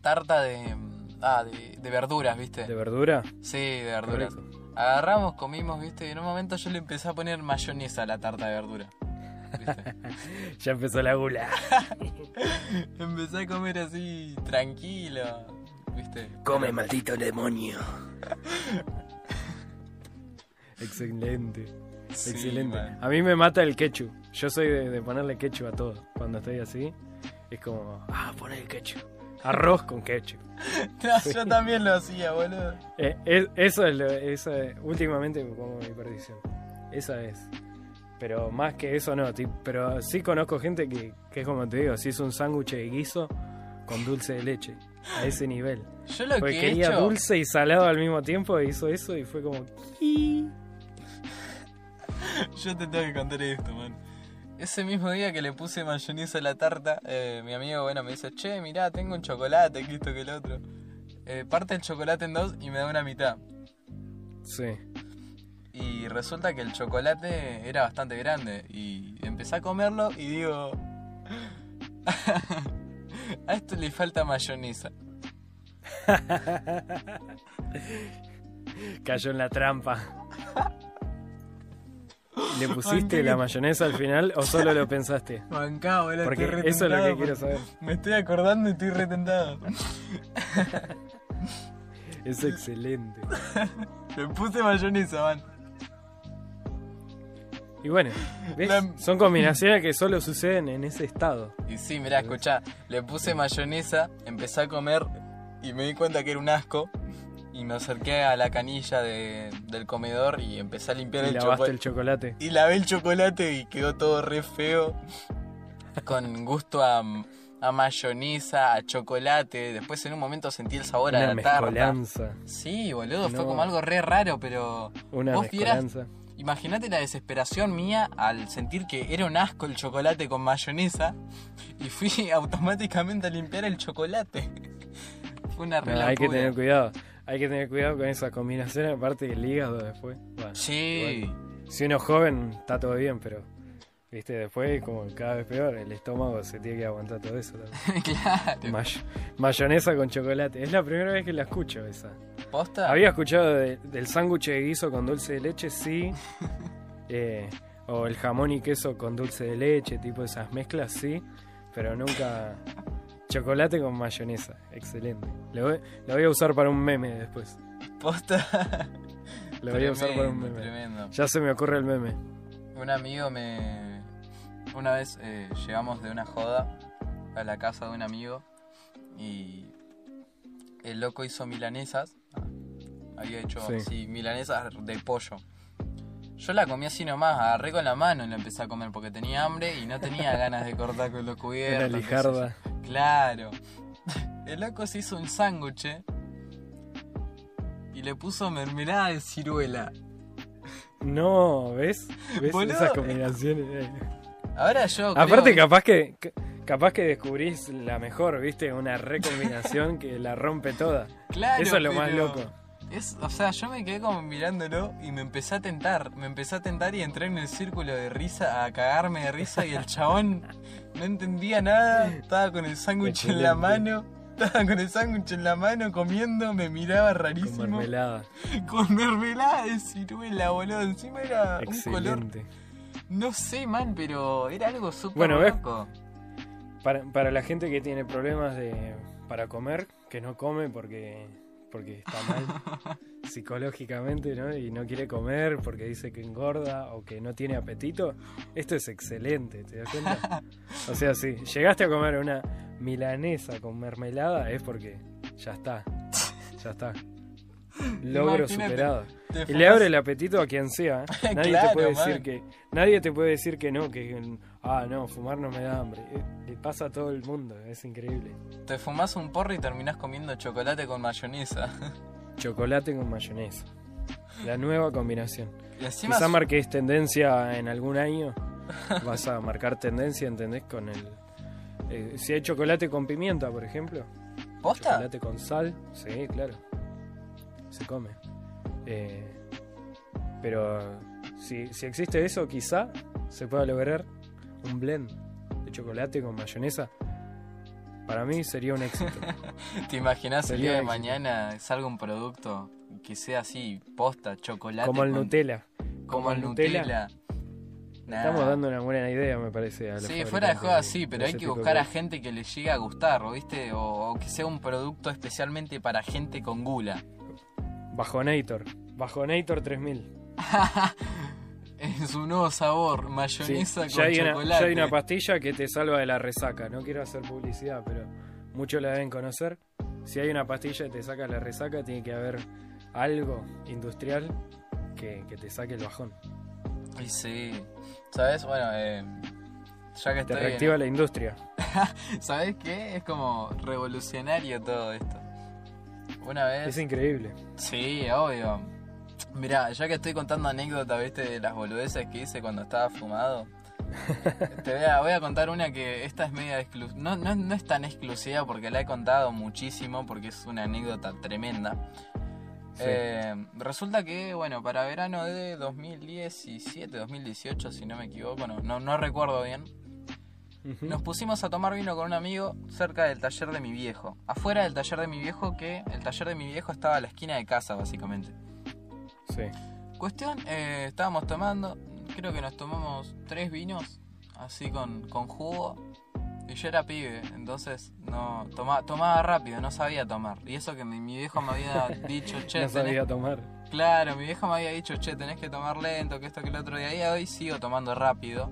Tarta de... Ah, de, de verduras, ¿viste? ¿De verdura? Sí, de verduras. Correcto. Agarramos, comimos, ¿viste? Y en un momento yo le empecé a poner mayonesa a la tarta de verdura. Ya empezó la gula. empecé a comer así, tranquilo, ¿viste? Come, maldito demonio. Excelente, Sí, excelente. man. A mí me mata el ketchup. Yo soy de, de ponerle ketchup a todo. Cuando estoy así, es como, ah, poner el ketchup. Arroz con ketchup. No, yo también lo hacía, boludo. Eh, es- eso es lo, eso es- últimamente me pongo mi perdición. Esa es. Pero más que eso no, pero sí conozco gente que, que es como te digo, si es un sándwich de guiso con dulce de leche. A ese nivel. Yo lo Porque que he quería hecho... dulce y salado al mismo tiempo e hizo eso y fue como... Yo te tengo que contar esto, man. Ese mismo día que le puse mayonesa a la tarta, eh, mi amigo, bueno, me dice, che, mirá, tengo un chocolate, que esto, que el otro. Eh, parte el chocolate en dos y me da una mitad. Sí. Y resulta que el chocolate era bastante grande. Y empecé a comerlo y digo... a esto le falta mayonesa. Cayó en la trampa. ¿Le pusiste la mayonesa al final o solo lo pensaste? Boludo, Porque estoy eso es lo que quiero saber. Me estoy acordando y estoy retentado. Es excelente. Le puse mayonesa, man. Y bueno, ¿ves? La- son combinaciones que solo suceden en ese estado. Y sí, mirá, escuchá, le puse mayonesa, empecé a comer y me di cuenta que era un asco. Y me acerqué a la canilla de- del comedor y empecé a limpiar Y el lavaste chocolate. el chocolate. Y lavé el chocolate y quedó todo re feo. Con gusto a, a mayonesa, a chocolate. Después en un momento sentí el sabor a Una la tarta. mezcolanza. Sí, boludo, fue como algo re raro, pero. Una Vos vieras-. Imagínate la desesperación mía al sentir que era un asco el chocolate con mayonesa y fui automáticamente a limpiar el chocolate. Fue una No, hay que tener cuidado. Hay que tener cuidado con esa combinación, aparte del hígado después. Bueno, Sí, Si uno es joven, está todo bien, pero Viste, después como cada vez peor, el estómago se tiene que aguantar todo eso. también. claro. May- mayonesa con chocolate. Es la primera vez que la escucho esa. ¿Posta? Había escuchado de- del sándwich de guiso con dulce de leche, sí. Eh, o el jamón y queso con dulce de leche, tipo esas mezclas, sí. Pero nunca chocolate con mayonesa. Excelente. Lo voy, lo voy a usar para un meme después. ¿Posta? Lo voy a usar para un meme. Tremendo. Ya se me ocurre el meme. Un amigo me. Una vez eh, llegamos de una joda a la casa de un amigo y el loco hizo milanesas. Había hecho Sí. sí, milanesas de pollo. Yo la comí así nomás, agarré con la mano y la empecé a comer porque tenía hambre y no tenía ganas de cortar con los cubiertos. Una lijarda. Claro. El loco se hizo un sándwich y le puso mermelada de ciruela. No, ¿ves? ¿Ves Boludo. esas combinaciones? Ahora yo. creo- Aparte, capaz que ca- capaz que descubrís la mejor, ¿viste? Una recombinación que la rompe toda. Claro, Eso es lo más loco. Es, o sea, yo me quedé como mirándolo y me empecé a tentar. Me empecé a tentar y entré en el círculo de risa a cagarme de risa y el chabón no entendía nada. Estaba con el sándwich en la mano. Estaba con el sándwich en la mano comiendo, me miraba Con rarísimo. mermelada. Con mermelada de ciruela, boludo. Encima era un color. No sé, man, pero era algo súper Bueno, loco. Para, para la gente que tiene problemas de para comer, que no come porque, porque está mal psicológicamente, ¿no? Y no quiere comer porque dice que engorda o que no tiene apetito, esto es excelente, ¿te das cuenta? O sea, si llegaste a comer una milanesa con mermelada es porque ya está, ya está. Logro Imagínate, superado. Y le abre el apetito a quien sea. ¿eh? Nadie Claro, te puede decir que nadie te puede decir que no, que ah no, fumar no me da hambre. Eh, Le pasa a todo el mundo, es increíble. Te fumas un porro y terminás comiendo chocolate con mayonesa. Chocolate con mayonesa. La nueva combinación. Y encima Quizá marques tendencia en algún año. Vas a marcar tendencia, ¿entendés? Con el eh, si hay chocolate con pimienta, por ejemplo, ¿Posta? chocolate con sal, sí, claro. Se come. Eh, pero si, si existe eso, quizá se pueda lograr un blend de chocolate con mayonesa. Para mí sería un éxito. ¿Te imaginas el día de mañana salga un producto que sea así, posta, chocolate? como el con- Nutella. Como el Nutella. Nah. Estamos dando una buena idea, me parece. A Sí, fuera de joda sí, pero hay que buscar a gente que le llegue a gustar, ¿viste? O, o que sea un producto especialmente para gente con gula. Bajonator. Bajonator 3000. En su nuevo sabor, Sí, mayonesa ya, con hay una, chocolate. ya hay una pastilla que te salva de la resaca. No quiero hacer publicidad, pero muchos la deben conocer. Si hay una pastilla que te saca la resaca, tiene que haber algo industrial que, que te saque el bajón. Y sí. ¿Sabes? Bueno, eh, ya que Te estoy... reactiva la industria. ¿Sabes qué? Es como revolucionario todo esto. Una vez... Es increíble. Sí, obvio. Mira, ya que estoy contando anécdotas, viste, de las boludeces que hice cuando estaba fumado. Te voy a, voy a contar una que esta es media exclusiva. No, no, no es tan exclusiva porque la he contado muchísimo porque es una anécdota tremenda. Sí. Eh, resulta que, bueno, para verano de 2017, 2018, si no me equivoco, no, no, no recuerdo bien. Nos pusimos a tomar vino con un amigo cerca del taller de mi viejo. Afuera del taller de mi viejo, que el taller de mi viejo estaba a la esquina de casa, básicamente. Sí. Cuestión, eh, estábamos tomando, creo que nos tomamos tres vinos, así con, con jugo. Y yo era pibe, entonces no toma, tomaba rápido, no sabía tomar. Y eso que mi, mi viejo me había dicho, che, no tenés- sabía tomar. Claro, mi vieja me había dicho, che, tenés que tomar lento, que esto, que el otro. Y ahí a hoy sigo tomando rápido,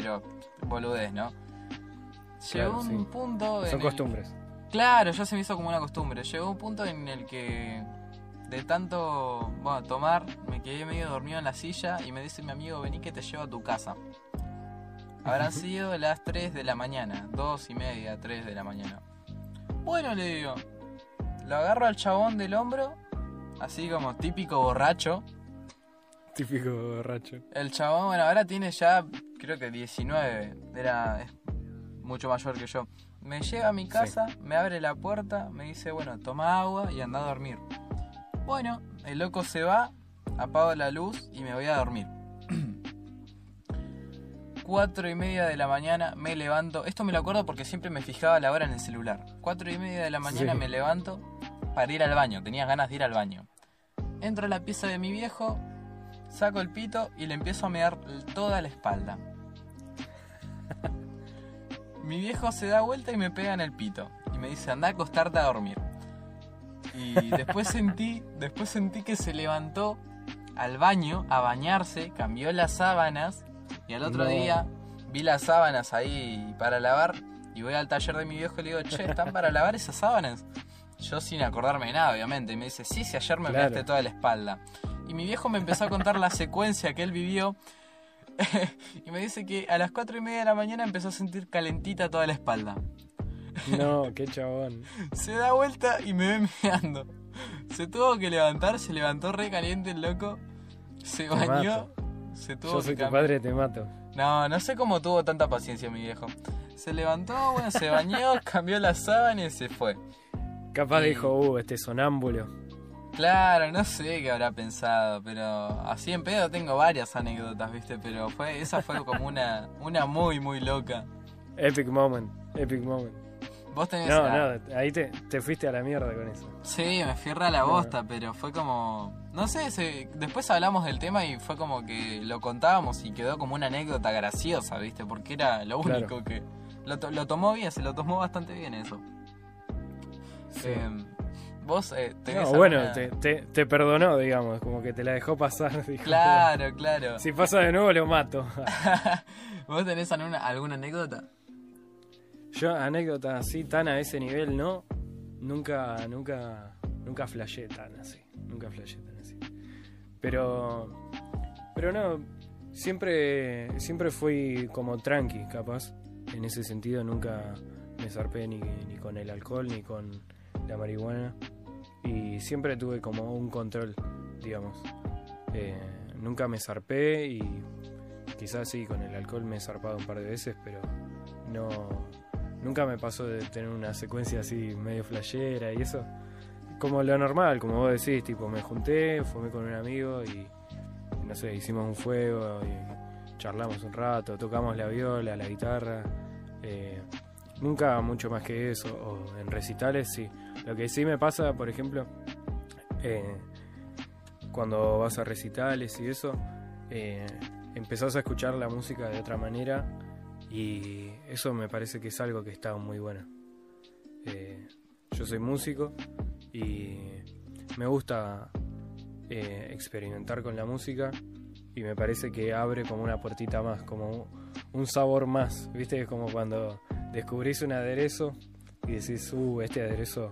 pero boludez, ¿no? Llegó Claro, un sí. punto. en Son el- costumbres. Claro, ya se me hizo como una costumbre. Llegó un punto en el que de tanto bueno, tomar me quedé medio dormido en la silla y me dice mi amigo, vení que te llevo a tu casa. Habrán sido las 3 de la mañana, 2 y media, 3 de la mañana. Bueno, le digo, lo agarro al chabón del hombro, así como típico borracho. Típico borracho. El chabón, bueno, ahora tiene ya, creo que 19, era mucho mayor que yo. Me lleva a mi casa, me abre la puerta, me dice, bueno, toma agua y anda a dormir. Bueno, el loco se va, apago la luz y me voy a dormir. 4 y media de la mañana me levanto. Esto me lo acuerdo porque siempre me fijaba la hora en el celular. 4 y media de la mañana Sí. me levanto para ir al baño. Tenía ganas de ir al baño. Entro a la pieza de mi viejo, saco el pito y le empiezo a mear toda la espalda. Mi viejo se da vuelta y me pega en el pito. Y me dice, anda a acostarte a dormir. Y después sentí, después sentí que se levantó al baño a bañarse, cambió las sábanas y al otro No. día vi las sábanas ahí para lavar y voy al taller de mi viejo y le digo, che, ¿están para lavar esas sábanas? Yo sin acordarme de nada, obviamente. Y me dice, sí, sí, ayer me Claro. toda la espalda. Y mi viejo me empezó a contar la secuencia que él vivió. y me dice que a las 4 y media de la mañana empezó a sentir calentita toda la espalda. No, qué chabón. Se da vuelta y me ve meando. Se tuvo que levantar, se levantó re caliente el loco. Se Te bañó. Se tuvo Yo que soy tu cambiar. padre, te mato. No, no sé cómo tuvo tanta paciencia mi viejo. Se levantó, bueno, se bañó, cambió la sábana y se fue. Capaz Y- dijo, uh, este sonámbulo. Claro, no sé qué habrá pensado, pero así en pedo tengo varias anécdotas, ¿viste? Pero fue esa fue como una una muy muy loca. Epic moment, epic moment. Vos tenés No, la- no, ahí te, te fuiste a la mierda con eso. Sí, me fui a la bosta, pero fue como... No sé, se- después hablamos del tema y fue como que lo contábamos y quedó como una anécdota graciosa, ¿viste? Porque era lo Claro. único que... Lo, to- lo tomó bien, se lo tomó bastante bien eso. Sí. Eh, vos eh, tenés No, bueno, alguna- te, te, te perdonó, digamos, como que te la dejó pasar. dijo, Claro, claro. Si pasa de nuevo lo mato. ¿Vos tenés alguna, alguna anécdota? Yo anécdotas así tan a ese nivel no, nunca, nunca, nunca flashé tan así, nunca flashé tan así. Pero, pero no, siempre, siempre fui como tranqui, capaz. En ese sentido nunca me zarpé ni, ni con el alcohol ni con la marihuana y siempre tuve como un control, digamos. Eh, nunca me zarpé y quizás sí con el alcohol me he zarpado un par de veces, pero no nunca me pasó de tener una secuencia así medio flashera y eso. Como lo normal, como vos decís, tipo me junté, fumé con un amigo y no sé, hicimos un fuego y charlamos un rato, tocamos la viola, la guitarra. eh, nunca mucho más que eso, o en recitales sí. Lo que sí me pasa, por ejemplo, eh, cuando vas a recitales y eso, eh, empezás a escuchar la música de otra manera y eso me parece que es algo que está muy bueno. Eh, yo soy músico y me gusta eh, experimentar con la música y me parece que abre como una puertita más, como un sabor más. ¿Viste? Es como cuando descubrís un aderezo y decís, uh, este aderezo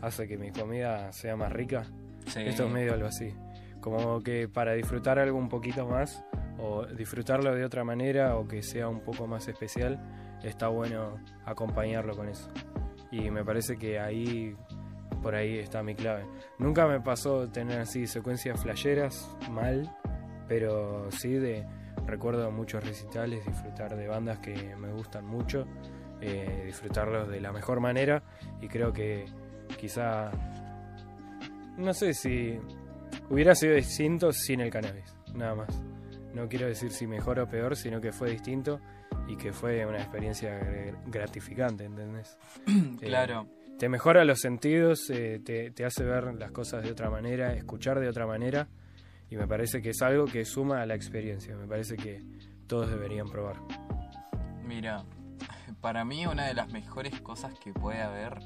hace que mi comida sea más rica. Sí. Esto es medio algo así. Como que para disfrutar algo un poquito más, o disfrutarlo de otra manera, o que sea un poco más especial, está bueno acompañarlo con eso. Y me parece que ahí, por ahí está mi clave. Nunca me pasó tener así secuencias flasheras mal, pero sí de recuerdo muchos recitales, disfrutar de bandas que me gustan mucho, eh, disfrutarlos de la mejor manera y creo que quizá no sé si hubiera sido distinto sin el cannabis, nada más. No quiero decir si mejor o peor, sino que fue distinto y que fue una experiencia gr- gratificante, ¿entendés? claro. Te mejora los sentidos, eh, te, te hace ver las cosas de otra manera, escuchar de otra manera y me parece que es algo que suma a la experiencia. Me parece que todos deberían probar. Mira, para mí una de las mejores cosas que puede haber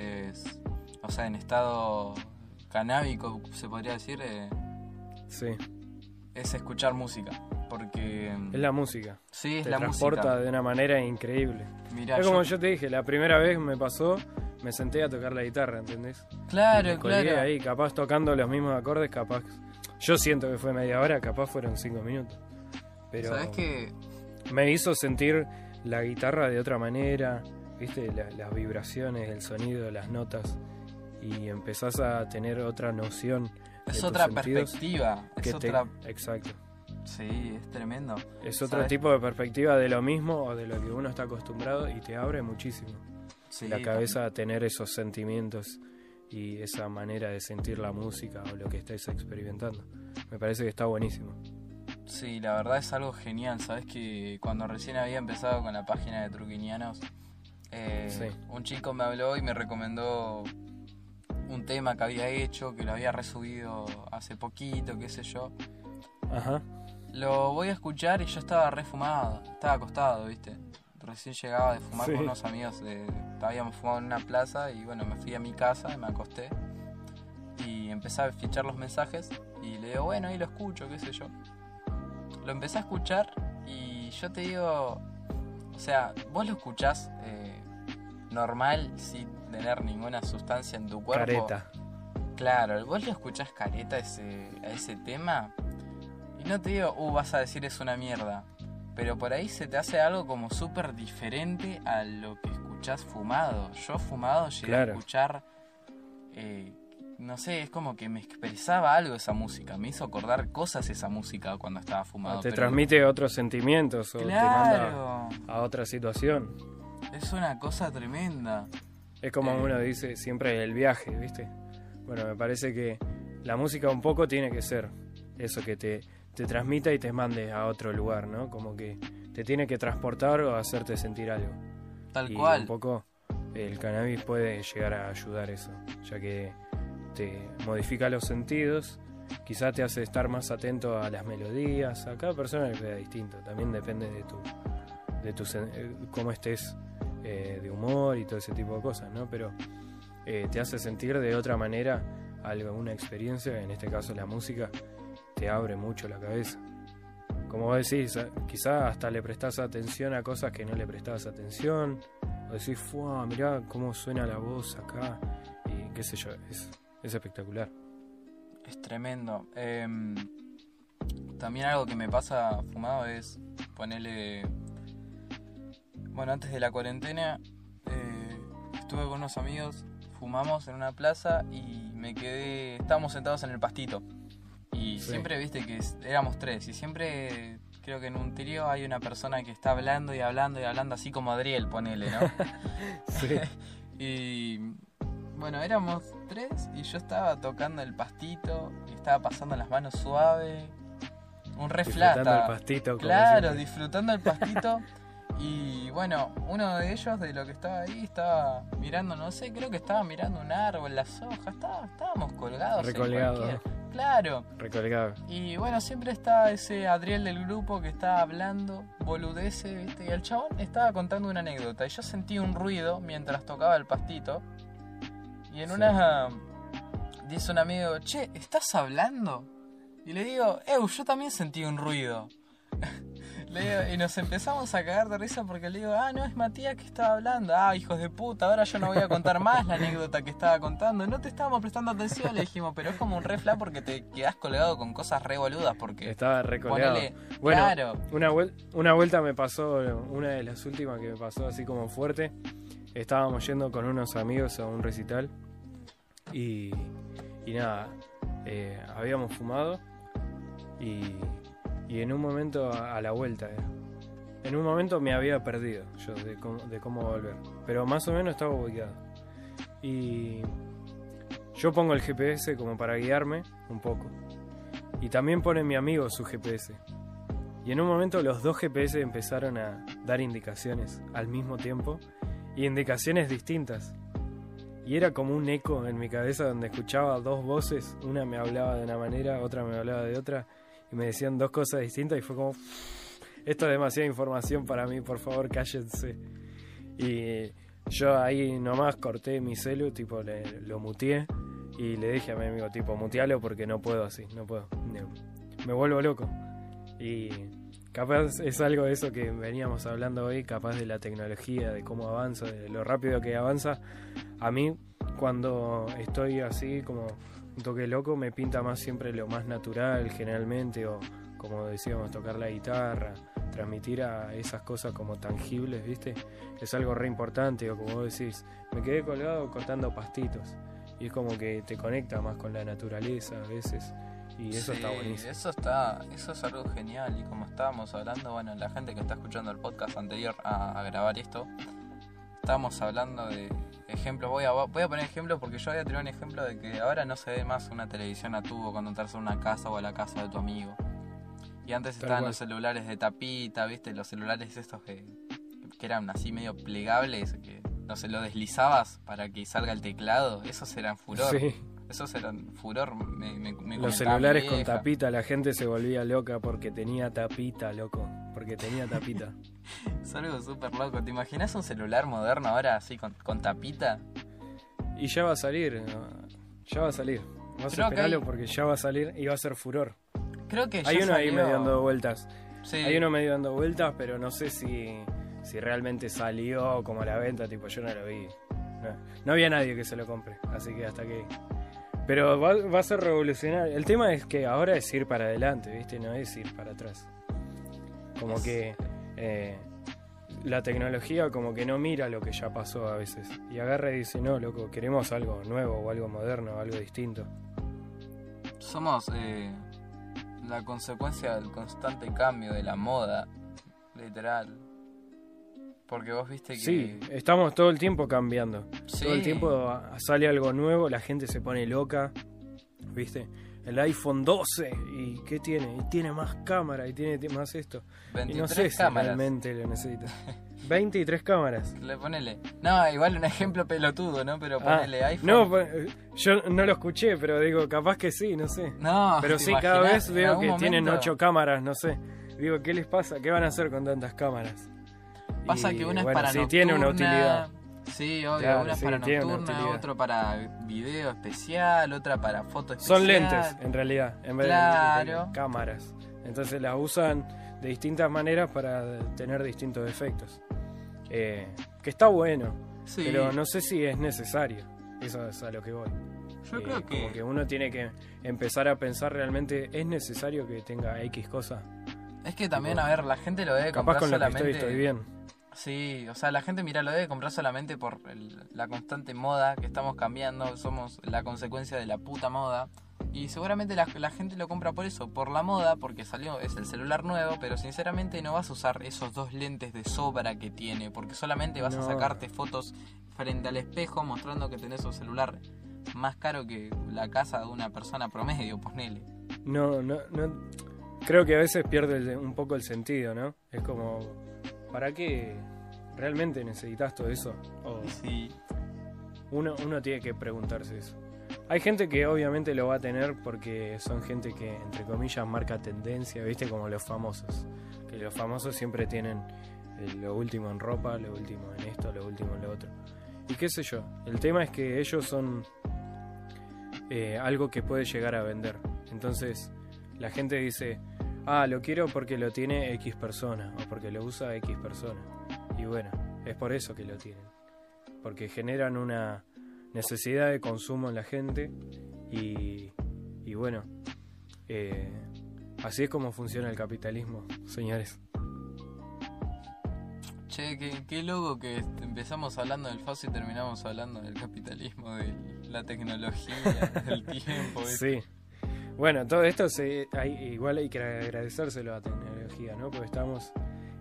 es, o sea, en estado canábico, se podría decir, eh, Sí, es escuchar música. Porque... es la música. Sí, es Te la transporta música. de una manera increíble. Mirá, es como yo- yo te dije, la primera vez me pasó, me senté a tocar la guitarra, ¿entendés? Claro, me colgué claro. ahí, capaz tocando los mismos acordes, capaz. Yo siento que fue media hora, capaz fueron cinco minutos. Pero ¿Sabes qué? me hizo sentir la guitarra de otra manera, viste, La- las vibraciones, el sonido, las notas. Y empezás a tener otra noción. Es otra perspectiva. que Es te- otra... Exacto. Sí, es tremendo. Es otro ¿Sabes? tipo de perspectiva de lo mismo o de lo que uno está acostumbrado y te abre muchísimo. Sí, la cabeza a tener esos sentimientos y esa manera de sentir la música o lo que estés experimentando. Me parece que está buenísimo. Sí, la verdad es algo genial. Sabes que cuando recién había empezado con la página de Truquinianos, eh, Sí. un chico me habló y me recomendó un tema que había hecho, que lo había resubido hace poquito, qué sé yo. Ajá. Lo voy a escuchar y yo estaba refumado, estaba acostado, ¿viste? Recién llegaba de fumar Sí. con unos amigos, de, habíamos fumado en una plaza y bueno, me fui a mi casa y me acosté. Y empecé a fichar los mensajes y le digo, bueno, ahí lo escucho, qué sé yo. Lo empecé a escuchar y yo te digo, o sea, vos lo escuchás eh, normal, sin tener ninguna sustancia en tu cuerpo. Careta. Claro, vos lo escuchás careta a ese, a ese tema y no te digo, uh, vas a decir es una mierda, pero por ahí se te hace algo como súper diferente a lo que escuchás fumado. Yo fumado llegué Claro. a escuchar, eh, no sé, es como que me expresaba algo esa música, me hizo acordar cosas esa música cuando estaba fumado. te pero- transmite otros sentimientos o te manda a otra situación. Es una cosa tremenda. Es como Eh. uno dice siempre el viaje, ¿viste? Bueno, me parece que la música un poco tiene que ser eso que te, te transmita y te mande a otro lugar, ¿no? Como que te tiene que transportar o hacerte sentir algo. Tal y cual. un poco el cannabis puede llegar a ayudar eso, ya que te modifica los sentidos, quizá te hace estar más atento a las melodías, a cada persona le queda distinto, también depende de tu, de tu eh, cómo estés eh, de humor y todo ese tipo de cosas, ¿no? Pero eh, te hace sentir de otra manera algo, una experiencia, en este caso la música, te abre mucho la cabeza. Como vos decís, a- quizá hasta le prestás atención a cosas que no le prestabas atención, o decís, ¡fua! Mirá cómo suena la voz acá, y qué sé yo, es, es espectacular. Es tremendo. Em, también algo que me pasa fumado es ponerle. Bueno, antes de la cuarentena eh, estuve con unos amigos, fumamos en una plaza y me quedé. Estábamos sentados en el pastito. Y Sí. siempre viste que éramos tres. Y siempre creo que en un trío hay una persona que está hablando y hablando y hablando, así como Adriel, ponele, ¿no? Sí, Y bueno, éramos tres y yo estaba tocando el pastito y estaba pasando las manos suave. Un re disfrutando el pastito. como Claro, siempre. disfrutando el pastito. Y bueno, uno de ellos, de lo que estaba ahí, estaba mirando, no sé, creo que estaba mirando un árbol, las hojas, estaba- estábamos colgados. en Recolgado. cualquier- Claro. Recolgado. Y bueno, siempre está ese Adriel del grupo que está hablando, boludece, ¿viste? Y el chabón estaba contando una anécdota. Y yo sentí un ruido mientras tocaba el pastito. Y en Sí. una. Dice un amigo, che, ¿estás hablando? Y le digo, Ew, yo también sentí un ruido. Le y nos empezamos a cagar de risa porque le digo, ah, no, es Matías que estaba hablando. Ah, hijos de puta, ahora yo no voy a contar más la anécdota que estaba contando. No te estábamos prestando atención, le dijimos, pero es como un refla porque te quedás colgado con cosas re boludas. Porque Estaba recolgado. Bueno, claro, Una, vuel- una vuelta me pasó, una de las últimas que me pasó así como fuerte. Estábamos yendo con unos amigos a un recital y, y nada, eh, habíamos fumado y, y en un momento a, la vuelta, era. en un momento me había perdido yo de cómo, de cómo volver, pero más o menos estaba ubicado. Y yo pongo el GPS como para guiarme un poco. Y también pone mi amigo su GPS. Y en un momento los dos GPS empezaron a dar indicaciones al mismo tiempo y indicaciones distintas. Y era como un eco en mi cabeza donde escuchaba dos voces, una me hablaba de una manera, otra me hablaba de otra, y me decían dos cosas distintas y fue como, esto es demasiada información para mí, por favor cállense. Y yo ahí nomás corté mi celu, tipo lo muteé y le dije a mi amigo, tipo, mutealo porque no puedo así, no puedo. Me vuelvo loco. Y capaz es algo de eso que veníamos hablando hoy, capaz de la tecnología, de cómo avanza, de lo rápido que avanza. A mí, cuando estoy así como un toque loco, me pinta más siempre lo más natural generalmente, o como decíamos, tocar la guitarra, transmitir a esas cosas como tangibles, ¿viste? Es algo re importante, o como vos decís, me quedé colgado cortando pastitos. Y es como que te conecta más con la naturaleza a veces. Y eso está Sí, buenísimo. Eso está, eso es algo genial. Y como estábamos hablando, bueno, la gente que está escuchando el podcast anterior a, a grabar esto, estábamos hablando de ejemplos. Voy a, voy a poner ejemplos porque yo había tenido un ejemplo de que ahora no se ve más una televisión a tubo cuando entras a una casa o a la casa de tu amigo. Y antes Tal estaban cual. los celulares de tapita, ¿viste? Los celulares estos que, que eran así medio plegables, que no se lo deslizabas para que salga el teclado. Esos eran furor. Sí, Esos eran furor. Me, me- me los celulares con tapita, la gente se volvía loca porque tenía tapita, loco. Porque tenía tapita. Es algo súper loco. ¿Te imaginas un celular moderno ahora así con, con tapita? Y ya va a salir, ya va a salir. Vas a esperarlo hay- porque ya va a salir y va a ser furor. Creo que Hay ya uno ahí medio dando vueltas. Sí. Hay uno medio dando vueltas, pero no sé si, si realmente salió como a la venta, tipo yo no lo vi. No, no había nadie que se lo compre, así que hasta que... Pero va, va a ser revolucionario. El tema es que ahora es ir para adelante, ¿viste? No es ir para atrás. Como que eh, la tecnología como que no mira lo que ya pasó a veces. Y agarra y dice, no, loco, queremos algo nuevo o algo moderno, algo distinto. Somos eh, la consecuencia del constante cambio de la moda, literal. Porque vos viste que... Sí, estamos todo el tiempo cambiando. Sí. Todo el tiempo sale algo nuevo, la gente se pone loca, ¿viste? El iPhone 12, ¿y qué tiene? Y tiene más cámara, y tiene más esto. Y 23 no sé si cámaras. realmente lo necesita. 23 cámaras. Le ponele. No, igual un ejemplo pelotudo, ¿no? Pero Ah, ponele iPhone. no, pues, yo no lo escuché, pero digo, capaz que sí, no sé. No, Pero ¿te sí, cada vez veo que tienen momento 8 cámaras, no sé. Digo, ¿qué les pasa? ¿Qué van a hacer con tantas cámaras? Pasa Y, que una es para sí, nocturna. tiene una utilidad. Sí, obvio, Claro, una es sí, para nocturna, otro para video especial, otra para foto especial. Son lentes, en realidad, en vez Claro. de, cámaras. Entonces las usan de distintas maneras para tener distintos efectos. Eh, que está bueno, Sí, pero no sé si es necesario. Eso es a lo que voy. yo Eh, creo que... Como que uno tiene que empezar a pensar realmente, ¿es necesario que tenga X cosa? Es que también, tipo, a ver, la gente lo debe Capaz comprar con lo que solamente... estoy, estoy bien. Sí, o sea, la gente, mira, lo debe comprar solamente por el- la constante moda que estamos cambiando, somos la consecuencia de la puta moda. Y seguramente la, la gente lo compra por eso, por la moda, porque salió, es el celular nuevo, pero sinceramente no vas a usar esos dos lentes de sobra que tiene, porque solamente vas a sacarte fotos frente al espejo mostrando que tenés un celular más caro que la casa de una persona promedio, ponele. No, no, no. Creo que a veces pierde un poco el sentido, ¿no? Es como, ¿para qué realmente necesitas todo eso? O Sí, uno, uno tiene que preguntarse eso. Hay gente que obviamente lo va a tener porque son gente que, entre comillas, marca tendencia, ¿viste? Como los famosos. Que los famosos siempre tienen eh, lo último en ropa, lo último en esto, lo último en lo otro. Y qué sé yo, el tema es que ellos son eh, algo que puede llegar a vender. Entonces, la gente dice, ah, lo quiero porque lo tiene X persona o porque lo usa X persona. Y bueno, es por eso que lo tienen. Porque generan una necesidad de consumo en la gente y, y bueno, eh, así es como funciona el capitalismo, señores. Che, qué, qué loco que empezamos hablando del FAS y terminamos hablando del capitalismo, de la tecnología, del tiempo. Sí. Bueno, todo esto se, hay, igual hay que agradecérselo a tecnología, ¿no? Porque estamos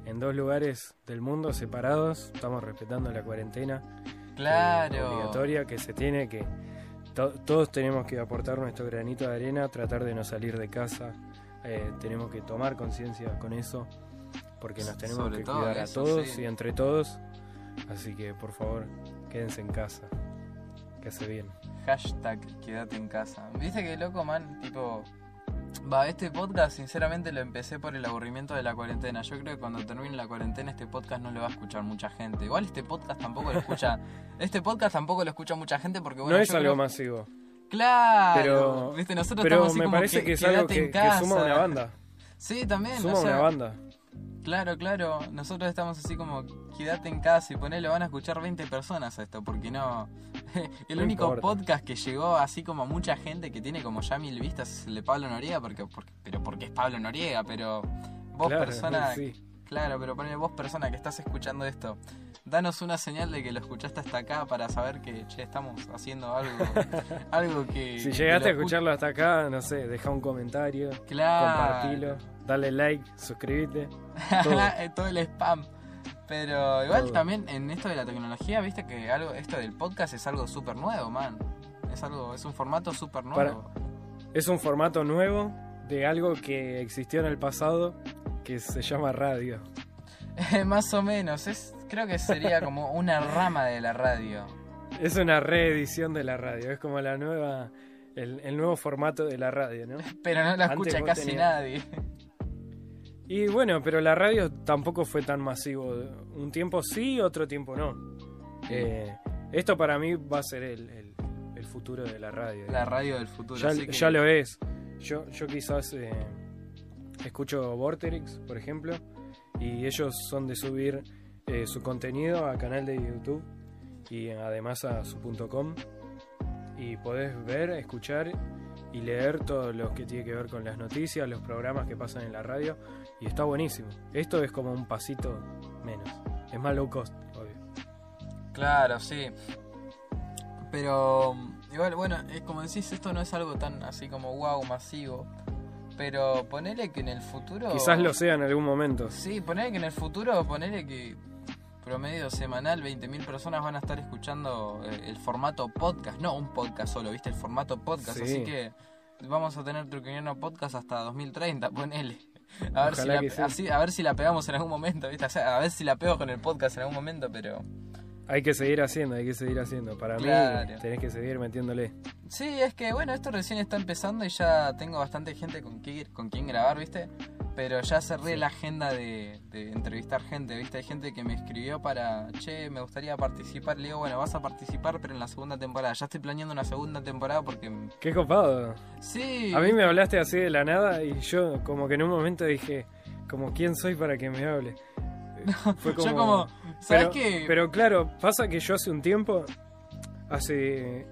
en dos lugares del mundo separados, estamos respetando la cuarentena eh, obligatoria que se tiene que to- todos tenemos que aportar nuestro granito de arena, tratar de no salir de casa, eh, tenemos que tomar conciencia con eso, porque nos tenemos Sobre que cuidar eso, a todos sí. y entre todos, así que por favor quédense en casa, que hace bien. Hashtag quédate en casa. ¿Viste qué loco, man? Tipo. Va, este podcast sinceramente lo empecé por el aburrimiento de la cuarentena. Yo creo que cuando termine la cuarentena este podcast no lo va a escuchar mucha gente. Igual este podcast tampoco lo escucha. este podcast tampoco lo escucha mucha gente porque bueno. no es yo algo creo- masivo, Claro. pero, ¿Viste? Nosotros pero estamos así me como parece que, es algo que, que suma una banda, Sí, también. suma o sea, una banda. Claro, claro. Nosotros estamos así como, quédate en casa y ponele, van a escuchar 20 personas a esto, porque no. el No único importa. podcast que llegó así como a mucha gente que tiene como ya mil vistas es el de Pablo Noriega, porque, porque- pero porque es Pablo Noriega, pero vos Claro, persona. sí. Claro, pero ponele vos persona que estás escuchando esto. Danos una señal de que lo escuchaste hasta acá para saber que, che, estamos haciendo algo, algo que... Si que llegaste a lo escu- escucharlo hasta acá, no sé, deja un comentario, Claro. compartilo, dale like, suscríbete. todo. todo el spam. Pero igual Todo. también en esto de la tecnología, viste que algo esto del podcast es algo súper nuevo, man. Es algo, es un formato súper nuevo. Es un formato nuevo de algo que existió en el pasado que se llama radio. Más o menos, es, creo que sería como una rama de la radio. Es una reedición de la radio, es como la nueva, el, el nuevo formato de la radio, ¿no? Pero no la escucha casi tenías- nadie. Y bueno, pero la radio tampoco fue tan masivo. Un tiempo sí, otro tiempo no. Eh, esto para mí va a ser el, el- el futuro de la radio. La radio del futuro. ya, así que- ya lo es. Yo, yo quizás eh, escucho Vorterix, por ejemplo, y ellos son de subir eh, su contenido a canal de YouTube y además a su punto .com y podés ver, escuchar y leer todo lo que tiene que ver con las noticias, los programas que pasan en la radio y está buenísimo. Esto es como un pasito menos. Es más low cost, obvio. Claro, sí. Pero igual, bueno, es como decís, esto no es algo tan así como wow, masivo. Pero ponele que en el futuro... Quizás lo sea en algún momento. Sí, ponele que en el futuro, ponele que promedio semanal 20.000 personas van a estar escuchando eh, el formato podcast, no un podcast solo, ¿viste? El formato podcast, Sí. así que vamos a tener Truquiniano Podcast hasta 2030, ponele. A ver, si la, así- a ver si la pegamos en algún momento, ¿viste? O sea, a ver si la pego con el podcast en algún momento, pero... Hay que seguir haciendo, hay que seguir haciendo. Para Claro. mí tenés que seguir metiéndole. Sí, es que bueno, esto recién está empezando y ya tengo bastante gente con, que, con quien grabar, ¿viste? Pero ya cerré la agenda de, de entrevistar gente, ¿viste? Hay gente que me escribió para, che, me gustaría participar. Le digo, bueno, vas a participar, pero en la segunda temporada. Ya estoy planeando una segunda temporada porque... Qué copado. Sí. A mí me hablaste así de la nada y yo como que en un momento dije, como quién soy para que me hable. Fue Yo como, ¿sabes pero, qué? pero claro, pasa que yo hace un tiempo, hace,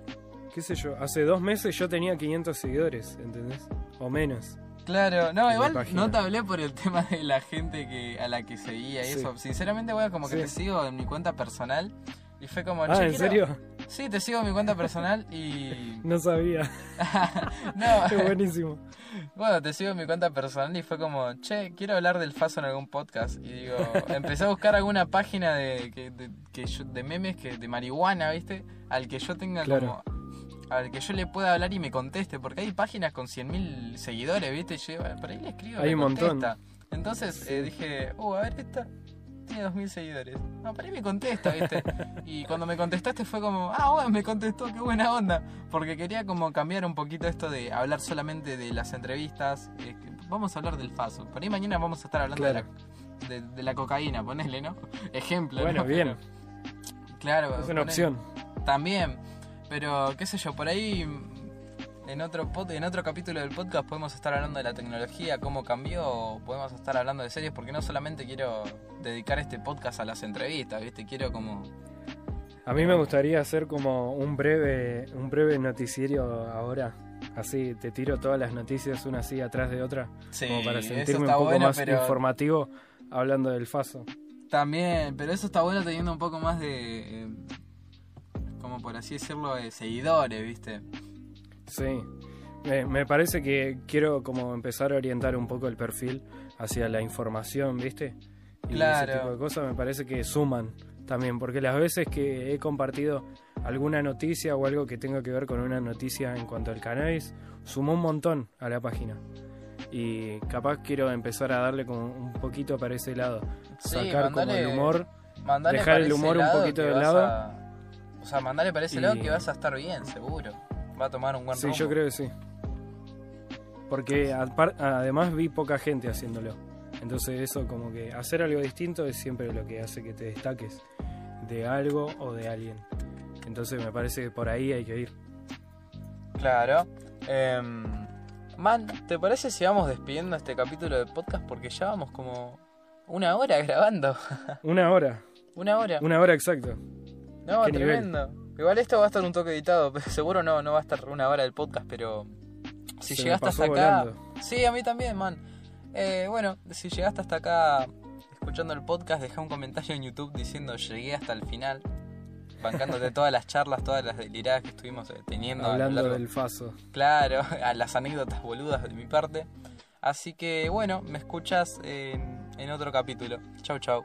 qué sé yo, hace dos meses yo tenía 500 seguidores, ¿entendés? O menos. Claro, no, igual no te hablé por el tema de la gente que a la que seguía y Sí. eso. Sinceramente, bueno, como que Sí. te sigo en mi cuenta personal y fue como, Ah, ¿en quiero- serio? Sí, te sigo en mi cuenta personal y... No sabía. no, Qué buenísimo. bueno, te sigo en mi cuenta personal y fue como, che, quiero hablar del Faso en algún podcast. Y digo, empecé a buscar alguna página de, que, de, que yo- de memes que de marihuana, ¿viste? Al que yo tenga Claro. como... Al que yo le pueda hablar y me conteste, porque hay páginas con 100.000 seguidores, ¿viste? Y yo, digo, por ahí le escribo. Hay me un montón. Entonces eh, dije, oh, a ver, esta tiene 2.000 seguidores. No, por ahí me contesta, ¿viste? Y cuando me contestaste fue como, ah, bueno, me contestó, qué buena onda. Porque quería como cambiar un poquito esto de hablar solamente de las entrevistas. eh, vamos a hablar del Faso. Por ahí mañana vamos a estar hablando Claro. de, la, de, de la cocaína, ponele, ¿no? Ejemplo. Bueno, ¿no? bien. Pero- claro. Es una ponele- opción. También. Pero, qué sé yo, por ahí en otro, pod- en otro capítulo del podcast podemos estar hablando de la tecnología, cómo cambió, o podemos estar hablando de series, porque no solamente quiero dedicar este podcast a las entrevistas, ¿viste? Quiero como... A mí me gustaría hacer como un breve, un breve noticiero ahora. Así, te tiro todas las noticias una así atrás de otra. Sí, como para sentirme un poco bueno, más pero informativo hablando del Faso. también, pero eso está bueno teniendo un poco más de... eh, como por así decirlo, de seguidores, ¿viste? Sí. Me, me parece que quiero como empezar a orientar un poco el perfil hacia la información, ¿viste? Y Claro. ese tipo de cosas me parece que suman también, porque las veces que he compartido alguna noticia o algo que tenga que ver con una noticia en cuanto al cannabis, sumó un montón a la página. Y capaz quiero empezar a darle como un poquito para ese lado. Sí, Sacar como el humor. Dejar el humor un poquito de lado. a- O sea, mandale para ese Y- lado que vas a estar bien, seguro. Va a tomar un buen Sí, rumbo. yo creo que sí. Porque además vi poca gente haciéndolo. Entonces eso como que hacer algo distinto es siempre lo que hace que te destaques de algo o de alguien. Entonces me parece que por ahí hay que ir. Claro. Em, man, ¿te parece si vamos despidiendo este capítulo de podcast? Porque ya vamos como una hora grabando. Una hora, una hora. una hora exacto. No, nivel. Igual esto va a estar un toque editado. pero Seguro no, no va a estar una hora el podcast, pero... Si Se llegaste hasta acá... volando. Sí, a mí también, man. Eh, bueno, si llegaste hasta acá escuchando el podcast, deja un comentario en YouTube diciendo llegué hasta el final. Bancándote todas las charlas, todas las deliradas que estuvimos eh, teniendo Hablando largo- del Faso. Claro, a las anécdotas boludas de mi parte. Así que bueno, me escuchas en, en otro capítulo. Chau, chau.